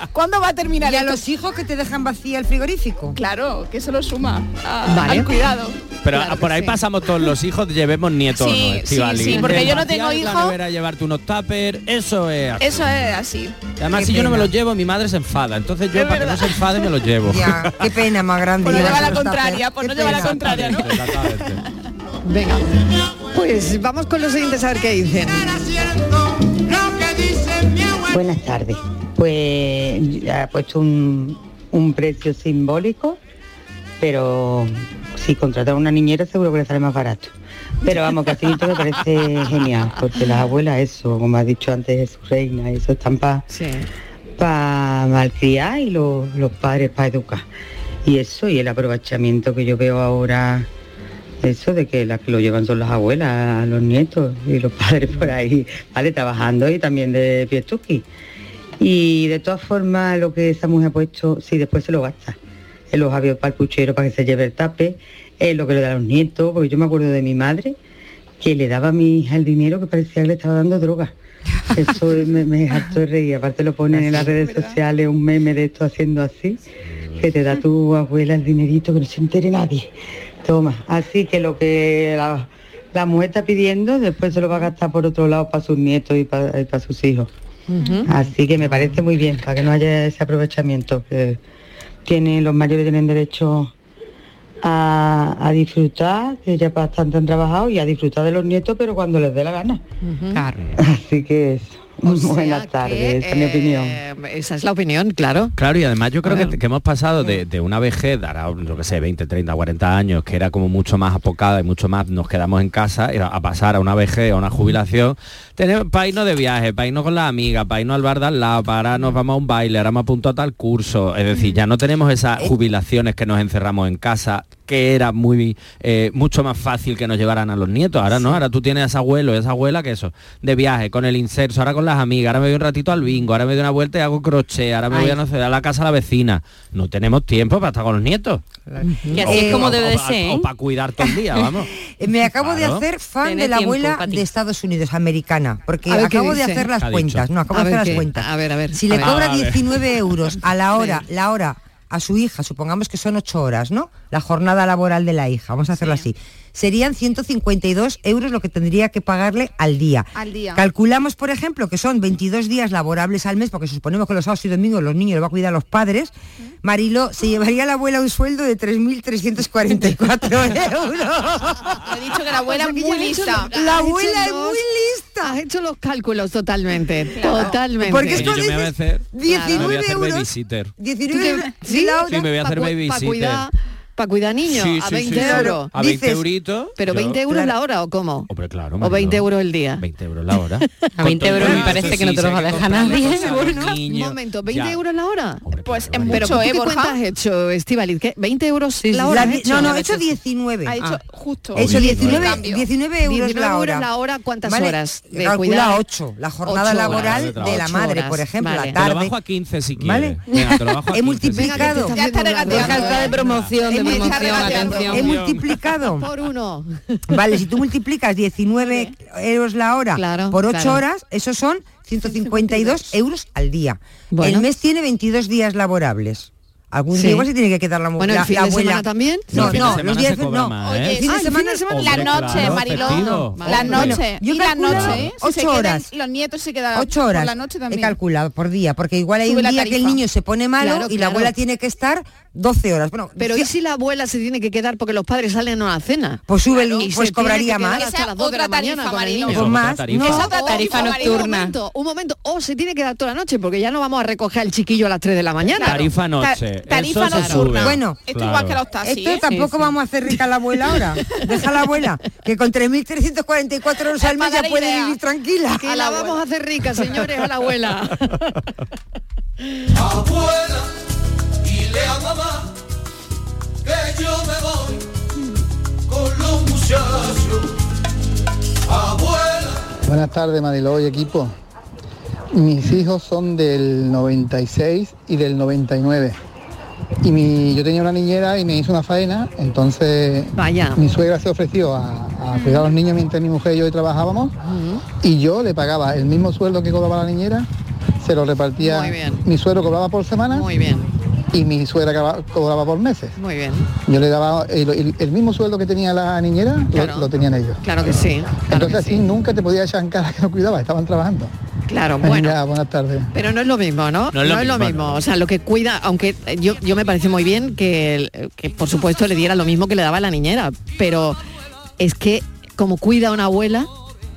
A- ¿Cuándo va a terminar y a los hijos que te dejan vacía el frigorífico. Claro, que eso lo suma a- Vale. al cuidado. Pero Claro por que ahí sí. pasamos todos los hijos, llevemos nietos, Sí, ¿no? sí, Estivali? sí, porque yo no tengo hijos. llevarte unos tuppers, eso es así. Eso es así. Además, Qué si yo no me los llevo, mi madre se enfada. Entonces yo, Es para que no se enfade, me los llevo. Ya, qué pena más grande. No llevar llevar la los por Qué no llevar la contraria. Venga. Pues vamos con los siguientes a ver qué dicen. Buenas tardes. Pues ha puesto un, un precio simbólico, pero si contratar a una niñera seguro que le sale más barato. Pero vamos, que así me parece genial, porque las abuelas, eso, como ha dicho antes su reina, eso están para Sí. malcriar y los, los padres para educar. Y eso, y el aprovechamiento que yo veo ahora, eso de que las que lo llevan son las abuelas, los nietos y los padres por ahí, vale, trabajando y también de piestuqui. Y de todas formas, lo que esa mujer ha puesto, sí, después se lo gasta. En los avios para el puchero para que se lleve el tape, es lo que le da a los nietos, porque yo me acuerdo de mi madre que le daba a mi hija el dinero que parecía que le estaba dando droga. Eso me, me hartó de reír. Aparte lo ponen en las redes sociales, un meme de esto haciendo así, que te da tu abuela el dinerito que no se entere nadie. Toma. Así que lo que la, la mujer está pidiendo, después se lo va a gastar por otro lado para sus nietos y para, y para sus hijos. Así que me parece muy bien, para que no haya ese aprovechamiento. Que tienen, los mayores tienen derecho a, a disfrutar, que ya bastante han trabajado, y a disfrutar de los nietos, pero cuando les dé la gana. Claro. Así que es O sea buenas que, tardes, esa es mi eh, opinión. Esa es la opinión, claro. Claro, y además yo creo Bueno. que, que hemos pasado de, de una vejez, ahora lo que sé, 20, 30, 40 años, que era como mucho más apocada y mucho más nos quedamos en casa, era a pasar a una vejez, a una jubilación, tenemos para irnos de viaje, para irnos con las amigas, para irnos al bar de al lado, para nos vamos a un baile, ahora me apunto a tal curso, es decir, ya no tenemos esas jubilaciones que nos encerramos en casa, que era muy eh, mucho más fácil que nos llevaran a los nietos. Ahora no, ahora tú tienes a ese abuelo y esa abuela que eso, de viaje, con el inserso, ahora con las amigas, ahora me voy un ratito al bingo, ahora me doy una vuelta y hago crochet, ahora me voy a no sé, a la casa de la vecina. No tenemos tiempo para estar con los nietos. Y así es como debe de ser, ¿eh? O para cuidar todo el día, vamos. Eh, Me acabo Claro. de hacer fan de la tiempo, abuela Pati. de Estados Unidos, americana, porque A acabo de hacer las ¿Qué ha cuentas. No, acabo A de hacer las cuentas. a ver, a ver, Si a le ver. cobra Ah, vale. 19 euros a la hora, la hora a su hija, supongamos que son 8 horas, ¿no? La jornada laboral de la hija, vamos a hacerlo así. Serían 152 euros lo que tendría que pagarle al día. Al día. Calculamos, por ejemplo, que son 22 días laborables al mes, porque suponemos que los sábados y domingos los niños los va a cuidar los padres. Marilo, se llevaría la abuela un sueldo de 3.344 euros. He dicho que la abuela O sea, es muy hecho lista. La abuela es los- muy lista. Has hecho los cálculos totalmente, Claro. totalmente. Porque esto yo me voy a dices hacer, me voy a 19 hacer euros. babysitter. 19 euros. ¿Sí? hora. Sí, me voy a hacer babysitter. cuidar, para cuidar niños, Sí, a sí, 20 sí, sí. euros. A 20 Dices, euritos. Pero yo- 20 euros claro. la hora o cómo? Hombre, claro. O Marilo. 20 euros el día. 20 euros la hora. A 20 euros me parece que no te los va a dejar nadie. Un momento, 20 Ya. euros la hora. Pues es mucho, ¿tú ¿eh, qué has hecho, Estivaliz? ¿Qué? ¿20 euros Sí, sí, la hora? hecho? no, no, he hecho 19. Ha dicho Ah. justo. He hecho 19, Cambio. 19 euros 19 la euros hora. la hora, ¿cuántas Vale, horas de Calcula cuidar? 8, la jornada laboral de de la madre, por ejemplo, vale. la Te lo tarde. bajo a 15 si quieres. Vale. Venga, te lo bajo a He 15 si multiplicado. Ya está regateando. Deja está de promoción, He promoción, regateando. atención. He multiplicado. Por uno. Vale, si tú multiplicas 19 euros la hora Claro, por 8 claro. horas, esos son 152 euros al día. Bueno. El mes tiene 22 días laborables. Algún Sí. día igual se tiene que quedar la mujer. Bueno, ¿el la, fin la de abuela. semana también? No, No, semana los días no. ¿eh? Fin Ah, de semana de semana. La noche, claro, Mariló. festivo. La noche. Yo y la noche. Si ocho horas. Los nietos se quedan 8 por horas la noche he también. calculado por día, porque igual hay Sube un día que el niño se pone malo Claro, y la abuela tiene que estar 12 horas. Bueno, Pero ¿y si la abuela se tiene que quedar porque los padres salen a una cena? Pues sube el- Y pues cobraría más. Hasta Esa las 2 de la otra tarifa, mañana con el Mariló. niño. Pues más, tarifa. no. Esa tarifa Un nocturna. momento, un momento. O se tiene que dar toda la noche porque ya no vamos a recoger al chiquillo a las 3 de la mañana. Tarifa noche. tarifa Eso nocturna. Bueno, Esto igual que los taxis. Esto ¿eh? tampoco vamos a hacer rica a la abuela ahora. Deja a la abuela, que con 3.344 euros al mes ya puede idea. vivir tranquila. Que la vamos a hacer rica, señores, a la abuela. Abuela, dile a mamá que yo me voy con los muchachos. Abuela. Buenas tardes, Mariló y equipo. Mis hijos son del 96 y del 99. Y mi, yo tenía una niñera y me hizo una faena, entonces Vaya. mi suegra se ofreció a, a cuidar a los niños mientras mi mujer y yo trabajábamos y yo le pagaba el mismo sueldo que cobraba la niñera, se lo repartía. Muy bien. Mi suegro cobraba por semana Muy bien, y mi suegra cobraba- cobraba por meses. muy bien. Yo le daba el, el- el mismo sueldo que tenía la niñera, lo- Claro. lo, tenían ellos. Claro que sí. Claro, Entonces que así sí. nunca te podía echar en cara que no cuidaba, estaban trabajando. Claro, bueno. Venga, buenas tardes. Pero no es lo mismo, ¿no? No es lo mismo, no. O sea, lo que cuida, aunque yo, yo me parece muy bien que, que por supuesto le diera lo mismo que le daba la niñera, pero es que como cuida una abuela,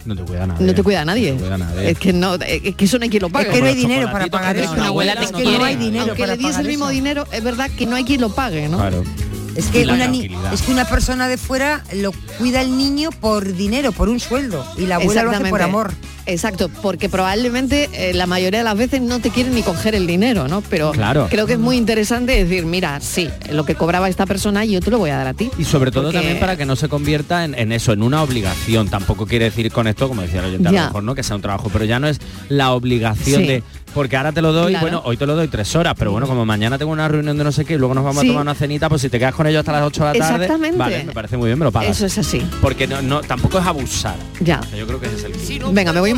No te cuida nadie. no te cuida a nadie. No te cuida nadie. Es que no, es que eso no hay quien lo pague. Es que no hay dinero para pagar eso. una abuela Es te que no hay dinero Aunque para le diese el mismo eso. dinero, es verdad que no hay quien lo pague, ¿no? Claro. Es que, una es que una persona de fuera lo cuida el niño por dinero, por un sueldo. Y la abuela lo hace por amor. Exacto, porque probablemente eh, la mayoría de las veces no te quieren ni coger el dinero, ¿no? Pero Claro. creo que es muy interesante decir, mira, sí, lo que cobraba esta persona yo te lo voy a dar a ti. Y sobre todo Porque- también para que no se convierta en, en eso, en una obligación. Tampoco quiere decir con esto, como decía el oyente, a Ya. lo mejor no que sea un trabajo, pero ya no es la obligación Sí. de porque ahora te lo doy, Claro. bueno, hoy te lo doy tres horas, pero bueno, como mañana tengo una reunión de no sé qué y luego nos vamos Sí. a tomar una cenita, pues si te quedas con ellos hasta las 8 de la tarde, Exactamente. vale, me parece muy bien, me lo pagas. Eso es así. Porque no, no, tampoco es abusar. Ya. Yo creo que ese es el. Venga, me voy un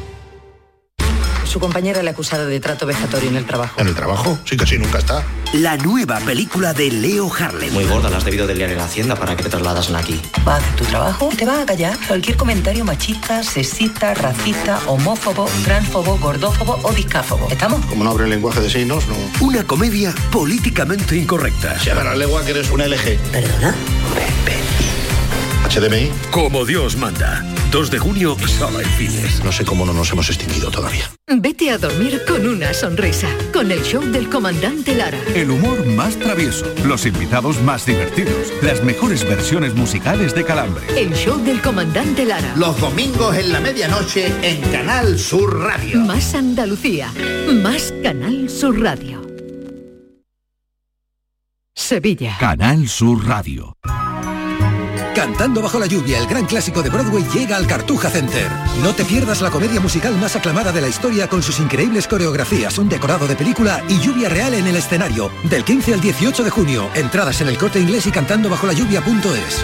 Su compañera le ha acusado de trato vejatorio en el trabajo. ¿En el trabajo? Sí, casi nunca está. La nueva película de Leo Harlem. Muy gorda, la has debido de liar en la hacienda para que te trasladasen aquí. Va a hacer tu trabajo, te va a callar cualquier comentario machista, sexista, racista, homófobo, transfobo, gordófobo o discáfobo. ¿Estamos? Como no abre el lenguaje de signos, no. Una comedia políticamente incorrecta. Se llama la lengua que eres una LG. ¿Perdona? HDMI. Como Dios manda. 2 de junio, sala en cines. No sé cómo no nos hemos extinguido todavía. Vete a dormir con una sonrisa, con el show del comandante Lara. El humor más travieso, los invitados más divertidos, las mejores versiones musicales de Calambre. El show del comandante Lara. Los domingos en la medianoche en Canal Sur Radio. Más Andalucía, más Canal Sur Radio. Sevilla. Canal Sur Radio. Cantando bajo la lluvia, el gran clásico de Broadway llega al Cartuja Center. No te pierdas la comedia musical más aclamada de la historia con sus increíbles coreografías, un decorado de película y lluvia real en el escenario. Del 15 al 18 de junio. Entradas en el corte inglés y cantando bajo la lluvia.es.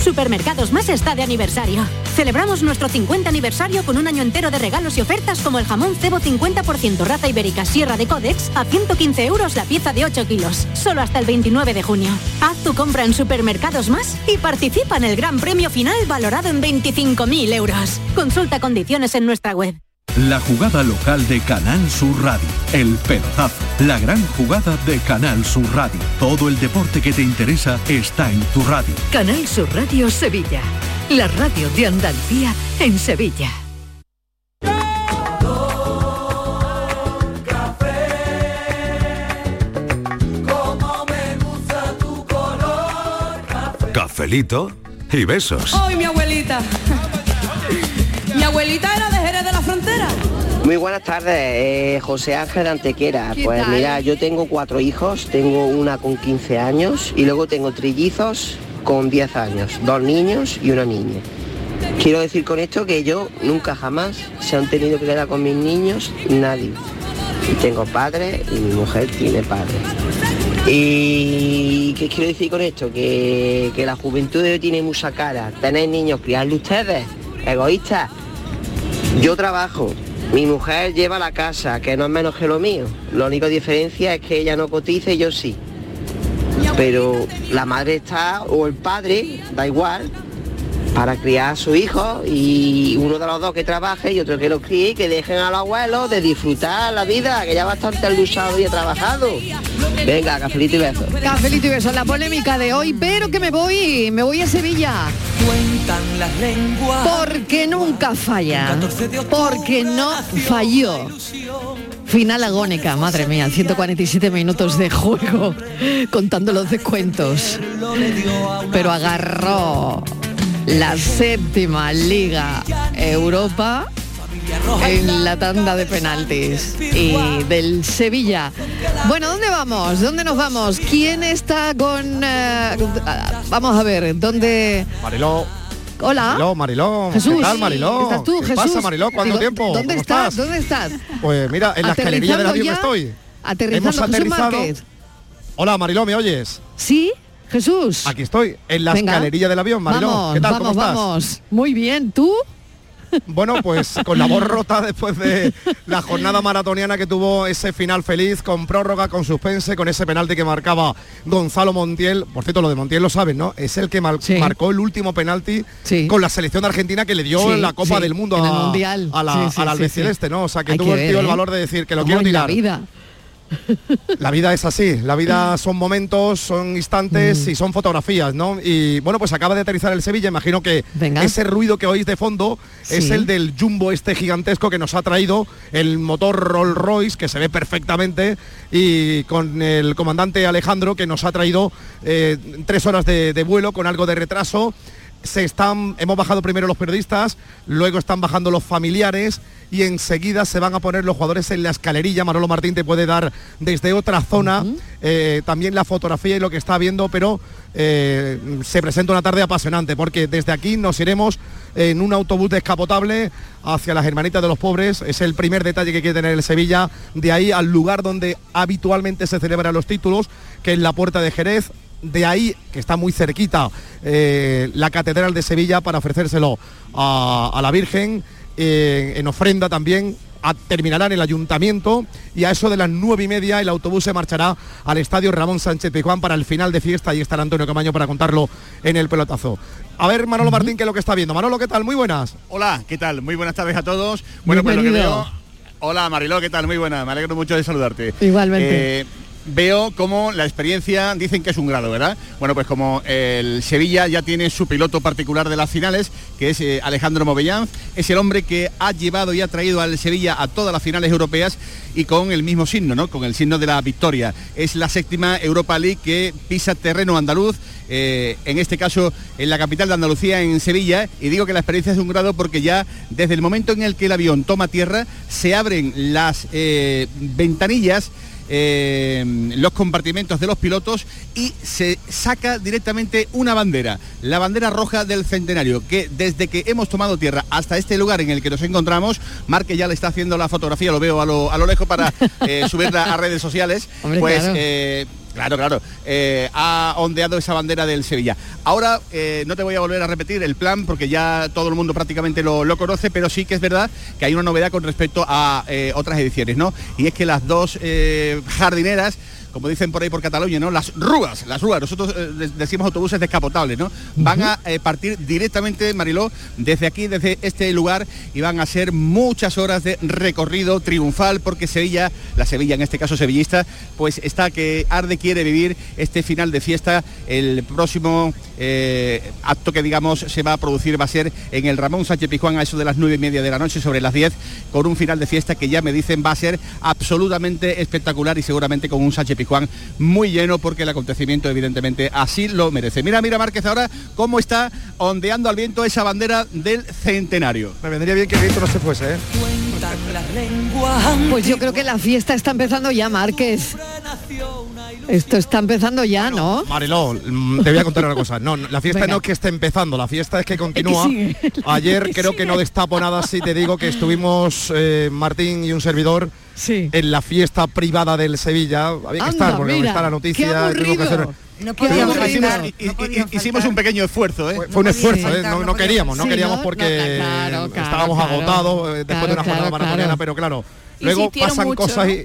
Supermercados Más está de aniversario. Celebramos nuestro 50 aniversario con un año entero de regalos y ofertas como el jamón cebo 50% raza ibérica Sierra de Codex a 115 euros la pieza de 8 kilos. Solo hasta el 29 de junio. Haz tu compra en Supermercados Más y participa en el gran premio final valorado en 25.000 euros. Consulta condiciones en nuestra web. La jugada local de Canal Sur Radio. El pelotazo, la gran jugada de Canal Sur Radio. Todo el deporte que te interesa está en tu radio. Canal Sur Radio Sevilla. La radio de Andalucía en Sevilla. Cafelito y besos. ¡Ay, mi abuelita! mi abuelita era de Muy buenas tardes, eh, José Ángel Antequera. ¿Qué Pues tal? mira, yo tengo cuatro hijos, tengo una con 15 años y luego tengo trillizos con 10 años, dos niños y una niña. Quiero decir con esto que yo nunca jamás se han tenido que quedar con mis niños nadie. Y tengo padre y mi mujer tiene padre. ¿Y qué quiero decir con esto? Que, que la juventud de hoy tiene mucha cara. Tenéis niños, criarlo ustedes, egoístas. Yo trabajo, mi mujer lleva la casa, que no es menos que lo mío. La única diferencia es que ella no cotiza y yo sí. Pero la madre está, o el padre, da igual, para criar a su hijo y uno de los dos que trabaje y otro que lo críe y que dejen a los abuelos de disfrutar la vida, que ya bastante han luchado y ha trabajado. Venga, cafelito y besos. Cafelito y besos, la polémica de hoy, pero que me voy, me voy a Sevilla. Cuentan las lenguas. Porque nunca falla. Porque no falló. Final agónica, madre mía, 147 minutos de juego, contando los descuentos. Pero agarró la séptima Liga Europa en la tanda de penaltis y del Sevilla. Bueno, ¿dónde vamos? ¿Dónde nos vamos? ¿Quién está con... eh, vamos a ver, ¿dónde... Mariló. Hola. Mariló, Mariló. Jesús. ¿Qué tal, Mariló? ¿Estás tú, ¿Qué Jesús? pasa, Mariló? ¿Cuánto Digo, tiempo? ¿Dónde ¿Cómo estás? ¿Dónde estás? Pues mira, en la escalerilla de la avión Aterrizando estoy. ya, Aterrizando, Hemos aterrizado. Hola, Mariló, ¿me oyes? ¿Sí? Jesús. Aquí estoy, en la Venga. escalerilla del avión. Vamos, ¿Qué tal? vamos, ¿Cómo estás? vamos. Muy bien, ¿tú? Bueno, pues con la voz rota después de la jornada maratoniana que tuvo ese final feliz, con prórroga, con suspense, con ese penalti que marcaba Gonzalo Montiel. Por cierto, lo de Montiel lo saben, ¿no? Es el que mar- marcó el último penalti con la selección de Argentina que le dio Sí, la Copa del Mundo a, Mundial. a la, al albiceleste. ¿no? O sea, que Hay tuvo que el tío el ¿eh? valor de decir que lo quiero la tirar. vida. La vida es así, la vida son momentos, son instantes Mm. y son fotografías, ¿no? Y bueno, pues acaba de aterrizar el Sevilla, imagino que ese ruido que oís de fondo es el del jumbo este gigantesco que nos ha traído el motor Rolls Royce, que se ve perfectamente, y con el comandante Alejandro, que nos ha traído eh, tres horas de, de vuelo con algo de retraso. Se están, hemos bajado primero los periodistas, luego están bajando los familiares y enseguida se van a poner los jugadores en la escalerilla. Manolo Martín te puede dar desde otra zona eh, también la fotografía y lo que está viendo, pero eh, se presenta una tarde apasionante porque desde aquí nos iremos en un autobús descapotable hacia las Hermanitas de los Pobres. Es el primer detalle que quiere tener el Sevilla, de ahí al lugar donde habitualmente se celebran los títulos, que es la Puerta de Jerez de ahí, que está muy cerquita, eh, la Catedral de Sevilla para ofrecérselo a, a la Virgen, eh, en ofrenda también. a- terminará en el ayuntamiento y a eso de las nueve y media el autobús se marchará al estadio Ramón Sánchez Pizjuán para el final de fiesta y estará Antonio Camaño para contarlo en el pelotazo. A ver, Manolo Martín, ¿qué es lo que está viendo? Manolo, ¿qué tal? Muy buenas. Hola, ¿qué tal? Muy buenas tardes a todos. Bueno, pues lo que Bienvenido. veo... Hola Mariló, ¿qué tal? Muy buena, me alegro mucho de saludarte. Igualmente. Eh, veo como la experiencia, dicen que es un grado, ¿verdad? Bueno, pues como el Sevilla ya tiene su piloto particular de las finales, que es eh, Alejandro Movellán, es el hombre que ha llevado y ha traído al Sevilla a todas las finales europeas y con el mismo signo, ¿no? Con el signo de la victoria. Es la séptima Europa League que pisa terreno andaluz, eh, en este caso en la capital de Andalucía, en Sevilla, y digo que la experiencia es un grado porque ya desde el momento en el que el avión toma tierra, se abren las eh, ventanillas eh, los compartimentos de los pilotos y se saca directamente una bandera, la bandera roja del centenario, que desde que hemos tomado tierra hasta este lugar en el que nos encontramos, Marque ya le está haciendo la fotografía, lo veo a lo, a lo lejos para eh, subirla a redes sociales, Hombre, pues claro. eh, Claro, claro. Eh, ha ondeado esa bandera del Sevilla. Ahora eh, no te voy a volver a repetir el plan porque ya todo el mundo prácticamente lo, lo conoce, pero sí que es verdad que hay una novedad con respecto a eh, otras ediciones, ¿no? Y es que las dos jardineras como dicen por ahí por Cataluña, ¿no? Las rúas, las rúas, nosotros eh, de- decimos autobuses descapotables, ¿no? Van a eh, partir directamente, Mariló, desde aquí, desde este lugar, y van a ser muchas horas de recorrido triunfal, porque Sevilla, la Sevilla en este caso sevillista, pues está que arde quiere vivir este final de fiesta. El próximo eh, acto que digamos se va a producir va a ser en el Ramón Sánchez Pizjuán a eso de las nueve y media de la noche, sobre las 10, con un final de fiesta que ya me dicen va a ser absolutamente espectacular y seguramente con un Sánchez Pizjuán muy lleno porque el acontecimiento evidentemente así lo merece. Mira, mira Márquez ahora cómo está ondeando al viento esa bandera del centenario. Me vendría bien que el viento no se fuese, ¿eh? Pues yo creo que la fiesta está empezando ya, Márquez. Esto está empezando ya, ¿no? Mariló, mm, te voy a contar una cosa. No, no, la fiesta Venga. no es que esté empezando, la fiesta es que continúa. Ayer Que creo que no destapo nada si te digo que estuvimos eh, Martín y un servidor en la fiesta privada del Sevilla. Había que Anda, estar porque mira, está la noticia. No podían hicimos, faltar, hi- hicimos un pequeño esfuerzo, ¿eh? Fue un esfuerzo, ¿eh? no, no queríamos, no Sí, queríamos ¿no? porque No, claro, claro, estábamos claro. agotados eh, después Claro, de una jornada claro, maratoniana, claro. pero claro, luego pasan mucho, cosas y,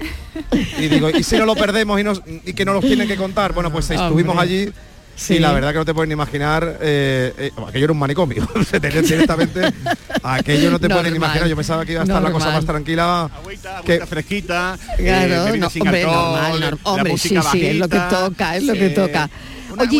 y digo, ¿y si no lo perdemos y, nos, y que no los tienen que contar? Bueno, pues estuvimos Hombre. allí Sí. y la verdad que no te puedes ni imaginar, eh, eh, aquello era un manicomio, directamente, aquello no te Normal. imaginar, yo pensaba que iba a estar la cosa más tranquila. que fresquita, Claro, eh, no, sin hombre, alcohol, normal, hombre, sí, música sí, es lo que toca, es lo que toca. Una- Oye,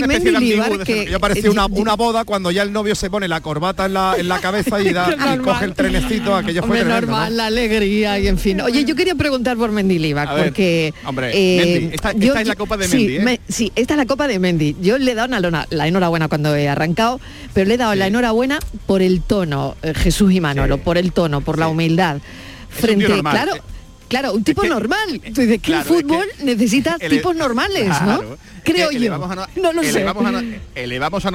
una de que. Yo parecía una, una boda cuando ya el novio se pone la corbata en la, en la cabeza y, da, y Normal. coge el trenecito, aquello fue Hombre, tremendo, normal, ¿no? la alegría y en fin. Oye, yo quería preguntar por Mendilibar, porque... hombre, eh, Mendy, esta- yo- esta es la copa de sí, Mendy, ¿eh? me- sí, esta es la copa de Mendy. Yo le he dado una lona- la enhorabuena cuando he arrancado, pero le he dado la enhorabuena por el tono, eh, Jesús y Manolo, por el tono, por la humildad. Frente, normal. claro, claro, un tipo normal. Tú dices que claro, el fútbol necesita ele- tipos normales, ¿no? Claro. Es Creo que yo. elevamos a no- no lo sé. elevamos a elevamos a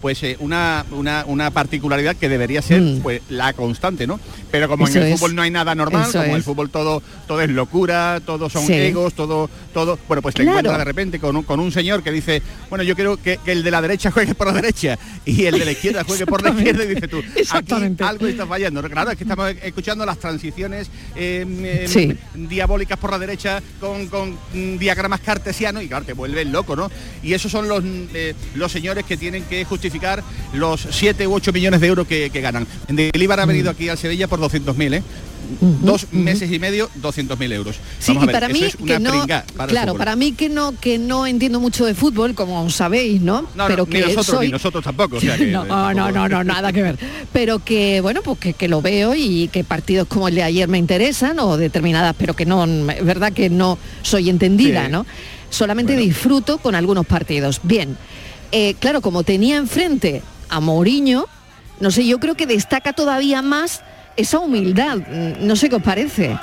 pues eh, una, una, una particularidad que debería ser pues la constante, ¿no? Pero como Mm. Eso en el es. fútbol no hay nada normal, Eso como el es. fútbol todo todo es locura, todo son Sí. egos, todo todo, bueno, pues te Claro. encuentras de repente con un, con un señor que dice, bueno, yo quiero que, que el de la derecha juegue por la derecha y el de la izquierda juegue por la izquierda y dice tú, aquí algo está fallando. Claro, es que estamos escuchando las transiciones eh, eh, Sí. diabólicas por la derecha con, con, mm, diagramas cartesianos y claro, te vuelves loco, ¿no? Y esos son los, mm, eh, los señores que tienen que justificar los 7 u 8 millones de euros que, que ganan. Delíbar ha venido aquí al Sevilla por 200.000, ¿eh? Dos meses y medio, 200.000 euros. Sí, Vamos a y ver, para mí es una que no, para claro, para mí que no que no entiendo mucho de fútbol, como sabéis, ¿no? No, no, pero ni que nosotros, soy ni nosotros tampoco. o sea que, no, no, no, no, nada que ver. Pero que, bueno, pues que, que lo veo y que partidos como el de ayer me interesan o determinadas, pero que no, es verdad que no soy entendida, Sí. ¿no? Solamente disfruto con algunos partidos. Bien, eh, claro, como tenía enfrente a Mourinho, no sé, yo creo que destaca todavía más esa humildad. Mm, No sé qué os parece.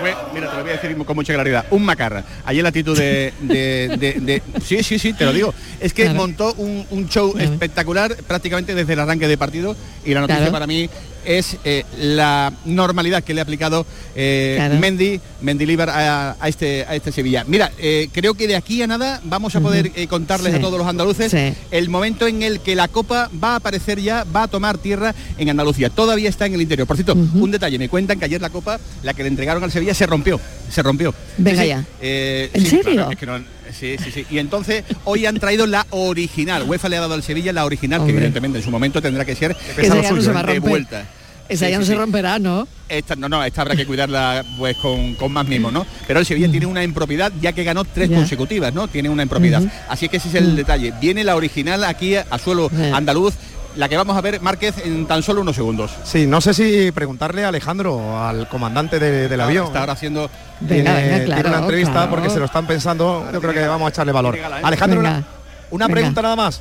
Fue, mira, te lo voy a decir con mucha claridad, un macarra. Ayer la actitud de, de- de- de- Sí, sí, sí, te lo digo. Es que Claro. montó un, un show espectacular prácticamente desde el arranque de partido y la noticia Claro. para mí es eh, la normalidad que le ha aplicado eh, Claro. Mendy, Mendilibar a, a este, a este Sevilla. Mira, eh, creo que de aquí a nada vamos a poder eh, contarles Sí. a todos los andaluces Sí. el momento en el que la Copa va a aparecer ya, va a tomar tierra en Andalucía. Todavía está en el interior. Por cierto, un detalle, me cuentan que ayer la Copa, la que le entregaron al Sevilla, se rompió. Se rompió. Venga Sí, ya. ¿En sí, serio? claro, es que no- sí, sí, sí. Y entonces hoy han traído la original. UEFA le ha dado al Sevilla la original, Hombre. que evidentemente en su momento tendrá que ser de vuelta. Esa Sí, ya sí, no se sí. romperá, ¿no? Esta, no, no, esta habrá que cuidarla pues con, con más mimo, ¿no? Pero el Sevilla tiene una en propiedad ya que ganó tres consecutivas, ¿no? Tiene una en propiedad. Ujú. Así que ese es el detalle. Viene la original aquí a, a suelo andaluz, la que vamos a ver Márquez en tan solo unos segundos. Sí, no sé si preguntarle a Alejandro, al comandante de- del avión. está ahora haciendo Tiene, Venga, una entrevista claro. porque se lo están pensando. Yo creo que vamos a echarle valor. Alejandro, Venga. una, una Venga. pregunta nada más.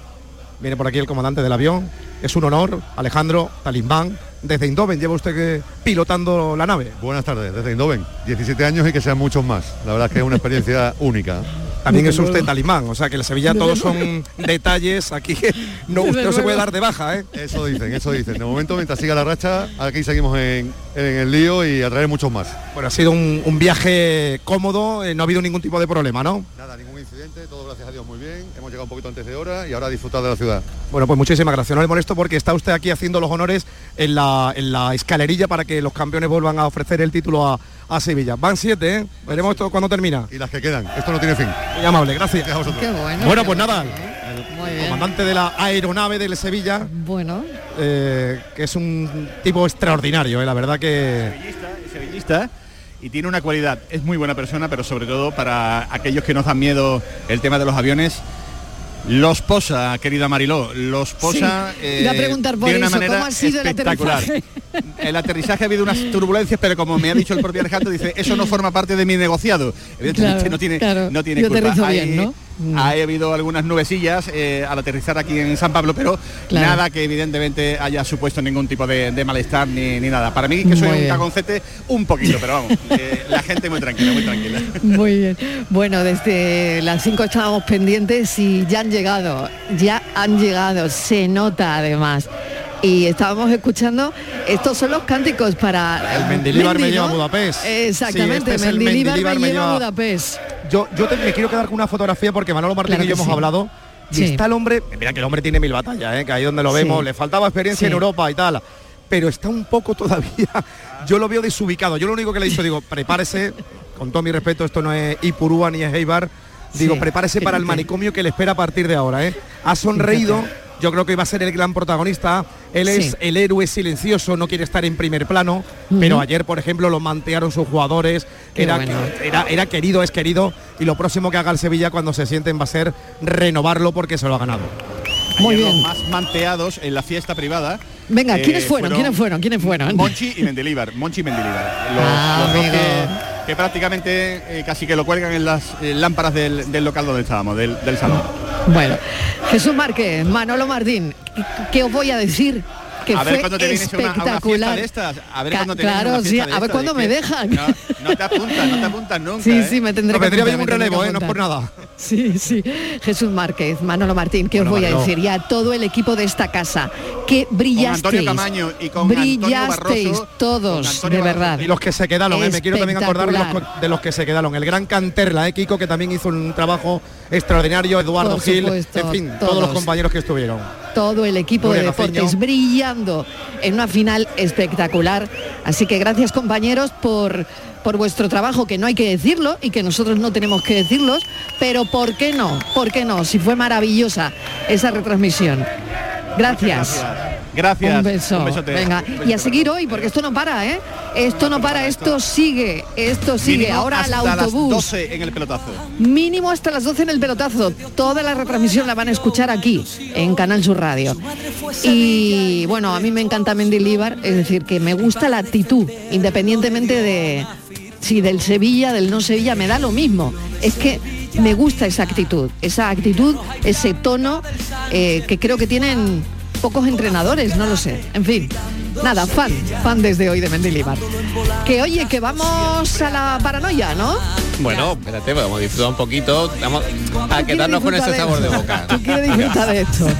Viene por aquí el comandante del avión. Es un honor, Alejandro Talimbán. Desde Indoven lleva usted que pilotando la nave. Buenas tardes, desde Indoven. 17 años y que sean muchos más. La verdad es que es una experiencia única. También es usted Talimbán, o sea que en Sevilla todos son detalles aquí que no, usted no se puede dar de baja, ¿eh? Eso dicen, eso dicen. De momento, mientras siga la racha, aquí seguimos en, en el lío y a traer muchos más. Bueno, ha sido un, un viaje cómodo, eh, no ha habido ningún tipo de problema, ¿no? Nada, ningún todo gracias a Dios muy bien. Hemos llegado un poquito antes de hora y ahora a disfrutar de la ciudad. Bueno, pues muchísimas gracias. No le molesto porque está usted aquí haciendo los honores en la, en la escalerilla para que los campeones vuelvan a ofrecer el título a, a Sevilla. Van siete, ¿eh? Veremos esto cuando termina. Y las que quedan. Esto no tiene fin. Muy amable, gracias. Gracias a vosotros. Qué bueno. Bueno, qué pues bueno. nada, Muy el bien. comandante de la aeronave del Sevilla, Bueno, eh, que es un tipo extraordinario, ¿eh? la verdad que... es sevillista y tiene una cualidad, es muy buena persona, pero sobre todo para aquellos que nos dan miedo el tema de los aviones. Los posa, querida Mariló, los posa Sí, a preguntar por de una eso, manera ¿cómo ha sido el espectacular. aterrizaje? El aterrizaje ha habido unas turbulencias, pero como me ha dicho el propio Alejandro, dice, eso no forma parte de mi negociado. Evidentemente Claro, no tiene, claro. no tiene Yo culpa. Mm. Ha habido algunas nubecillas eh, al aterrizar aquí en San Pablo, pero Claro. nada que evidentemente haya supuesto ningún tipo de, de malestar ni, ni nada. Para mí, que soy Muy un bien. cagoncete, un poquito, pero vamos, eh, la gente muy tranquila, muy tranquila. muy bien. Bueno, desde las 5 estábamos pendientes y ya han llegado, ya han llegado, se nota además. Y estábamos escuchando, estos son los cánticos para... El Mendilibar me Mendy, lleva ¿no? a Budapest. Exactamente, Sí, este Mendilibar, Mendilibar me me lleva a Budapest. Yo, yo te- me quiero quedar con una fotografía porque Manolo Martín Claro y yo hemos hablado. Y Sí. está el hombre, mira que el hombre tiene mil batallas, ¿eh? que ahí donde lo Sí. vemos, le faltaba experiencia en Europa y tal. Pero está un poco todavía, yo lo veo desubicado. Yo lo único que le he dicho, digo, prepárese, con todo mi respeto, esto no es Ipurúa ni es Eibar. Digo, prepárese para el manicomio que le espera a partir de ahora. ¿eh? Ha sonreído. Yo creo que va a ser el gran protagonista. Él es el héroe silencioso, no quiere estar en primer plano. Pero ayer, por ejemplo, lo mantearon sus jugadores. Era, bueno. era, era querido, es querido. Y lo próximo que haga el Sevilla cuando se sienten va a ser renovarlo porque se lo ha ganado. Muy Ayer bien. Los más manteados en la fiesta privada. Venga, eh, ¿quiénes fueron? ¿Quiénes fueron? ¿Quiénes fueron? Monchi y Mendilibar. Monchi y Mendilibar. Los, Ah, los dos amigo. que, que prácticamente eh, casi que lo cuelgan en las eh, lámparas del, del local donde estábamos, del, del salón. Bueno, Jesús Márquez, Manolo Martín, ¿qué- ¿qué os voy a decir? Que a ver fue cuándo te vienes a una, a una fiesta espectacular. de estas. A ver vienes claro, a una sí, fiesta de a ver cuándo me dejan. No, no te apuntas, no te apuntas nunca. Sí, ¿eh? sí, me tendré que apuntar, un relevo, ¿eh? no por nada. Sí, sí. Jesús Márquez, Manolo Martín, ¿qué os voy a decir? Y a todo el equipo de esta casa, que Con brillasteis. Antonio Camaño y con Antonio brillasteis Barroso. todos, con Antonio de Barroso. verdad. Y los que se quedaron, ¿eh? me quiero también acordar de los, Espectacular. de los que se quedaron. El gran Canterla, ¿eh? Kiko, que también hizo un trabajo extraordinario, Eduardo Gil, en fin, todos. los compañeros que estuvieron. todo el equipo de deportes brillando en una final espectacular. Así que gracias compañeros por, por vuestro trabajo, que no hay que decirlo y que nosotros no tenemos que decirlos, pero ¿por qué no? ¿Por qué no? Si fue maravillosa esa retransmisión. Gracias. Gracias. Un beso. besote. Venga, Un y a seguir hoy, porque esto no para, ¿eh? Esto no para, esto sigue, esto sigue. Mínimo Ahora al hasta las autobús. 12 en el pelotazo. Mínimo hasta las 12 en el pelotazo. Toda la retransmisión la van a escuchar aquí, en Canal Sur Radio. Y bueno, a mí me encanta Mendilibar, es decir, que me gusta la actitud, independientemente de si del Sevilla, del no Sevilla, me da lo mismo. Es que me gusta esa actitud, esa actitud, ese tono eh, que creo que tienen pocos entrenadores, no lo sé. En fin, nada, fan, fan desde hoy de Mendilibar. Que oye, que vamos a la paranoia, ¿no? Bueno, espérate, vamos a disfrutar un poquito, vamos a quedarnos con ese sabor de boca. ¿Tú quieres disfrutar de esto?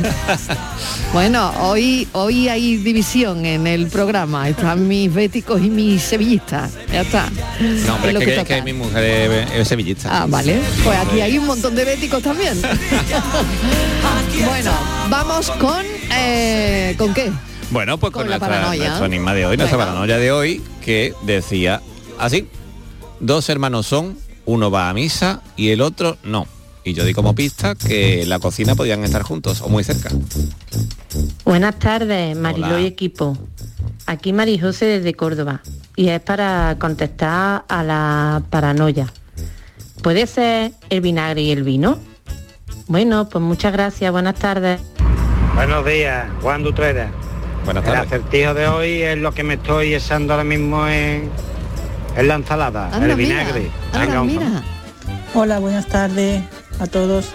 Bueno, hoy, hoy hay división en el programa. Están mis béticos y mis sevillistas. Ya está. No, hombre, Es que que, que mi mujer es, es sevillista. Ah, vale. Pues aquí hay un montón de béticos también. bueno, vamos con... eh, ¿Con qué? Bueno, pues Con con, la nuestra, paranoia. nuestro enigma de hoy, nuestra Venga. paranoia de hoy, que decía así, dos hermanos son, uno va a misa y el otro no. Y yo di como pista que la cocina podían estar juntos o muy cerca. Buenas tardes, Mariló Hola. y equipo. Aquí Marijose desde Córdoba y es para contestar a la paranoia. ¿Puede ser el vinagre y el vino? Bueno, pues muchas gracias, buenas tardes. Buenos días, Juan Dutrera. Buenas El tardes. acertijo de hoy es lo que me estoy echando ahora mismo en, en la ensalada, Anda, el mira, vinagre. anda, Venga, un- mira. Hola, buenas tardes a todos.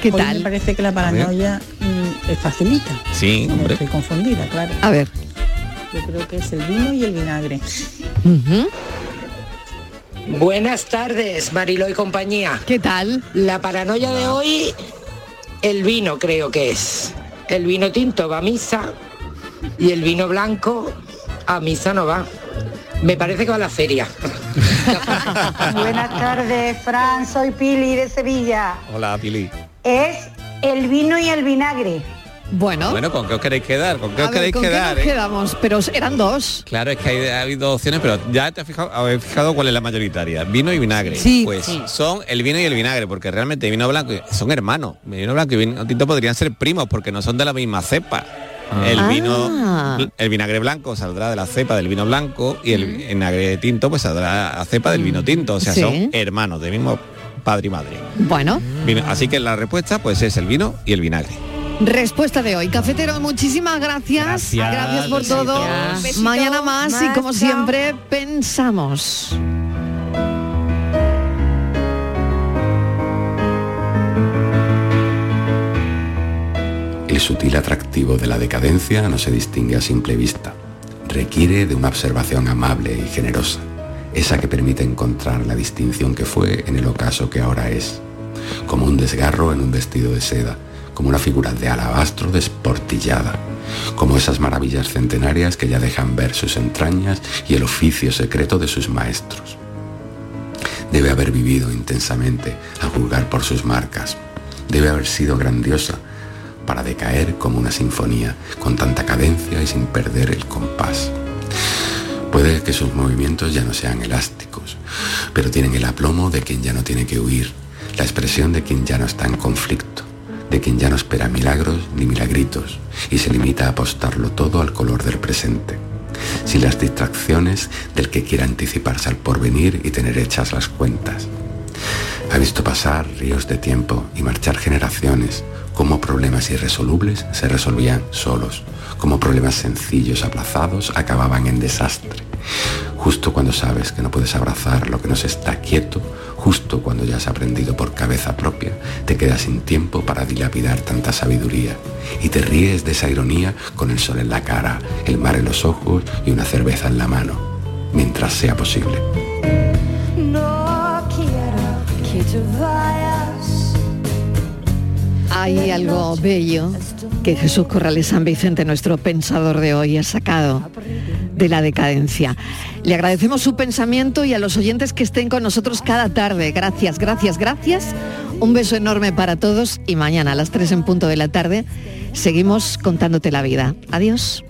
¿Qué Hoy tal? Me parece que la paranoia mm, es facilita. Sí, No hombre. estoy confundida, claro. A ver. Yo creo que es el vino y el vinagre. Buenas tardes, Marilo y compañía. ¿Qué tal? La paranoia de hoy, el vino creo que es. El vino tinto va a misa y el vino blanco a misa no va. Me parece que va a la feria. Buenas tardes, Fran, soy Pili de Sevilla. Hola, Pili. Es el vino y el vinagre. Bueno, Bueno, ¿con qué os queréis quedar? ¿Con qué a os ver, queréis ¿con qué quedar? nos eh? quedamos? Pero eran dos. Claro, es que hay, ha habido opciones, pero ya te has fijado, habéis fijado cuál es la mayoritaria. Vino y vinagre. Sí. Pues Sí. son el vino y el vinagre, porque realmente vino blanco y- son hermanos. Vino blanco y vino tinto podrían ser primos, porque no son de la misma cepa. El Ah. vino, el vinagre blanco saldrá de la cepa del vino blanco y el vinagre tinto pues saldrá a la cepa del vino tinto. O sea, Sí. son hermanos, del mismo padre y madre. Bueno, Vino- así que la respuesta pues es el vino y el vinagre. Respuesta de hoy. Cafetero, muchísimas gracias. Gracias. por Besitos. todo. Besito. Mañana más, y como chao. siempre, pensamos. El sutil atractivo de la decadencia no se distingue a simple vista. Requiere de una observación amable y generosa, esa que permite encontrar la distinción que fue en el ocaso que ahora es, como un desgarro en un vestido de seda, como una figura de alabastro desportillada, como esas maravillas centenarias que ya dejan ver sus entrañas y el oficio secreto de sus maestros. Debe haber vivido intensamente a juzgar por sus marcas. Debe haber sido grandiosa para decaer como una sinfonía, con tanta cadencia y sin perder el compás. Puede que sus movimientos ya no sean elásticos, pero tienen el aplomo de quien ya no tiene que huir, la expresión de quien ya no está en conflicto, de quien ya no espera milagros ni milagritos y se limita a apostarlo todo al color del presente, sin las distracciones del que quiera anticiparse al porvenir y tener hechas las cuentas. Ha visto pasar ríos de tiempo y marchar generaciones, como problemas irresolubles se resolvían solos, como problemas sencillos aplazados acababan en desastre. Justo cuando sabes que no puedes abrazar lo que no se está quieto, justo cuando ya has aprendido por cabeza propia, te quedas sin tiempo para dilapidar tanta sabiduría y te ríes de esa ironía con el sol en la cara, el mar en los ojos y una cerveza en la mano, mientras sea posible. No quiero que te vayas. Hay algo bello que Jesús Corrales San Vicente, nuestro pensador de hoy, ha sacado de la decadencia. Le agradecemos su pensamiento y a los oyentes que estén con nosotros cada tarde. Gracias, gracias, gracias. Un beso enorme para todos y mañana a las 3 en punto de la tarde seguimos contándote la vida. Adiós.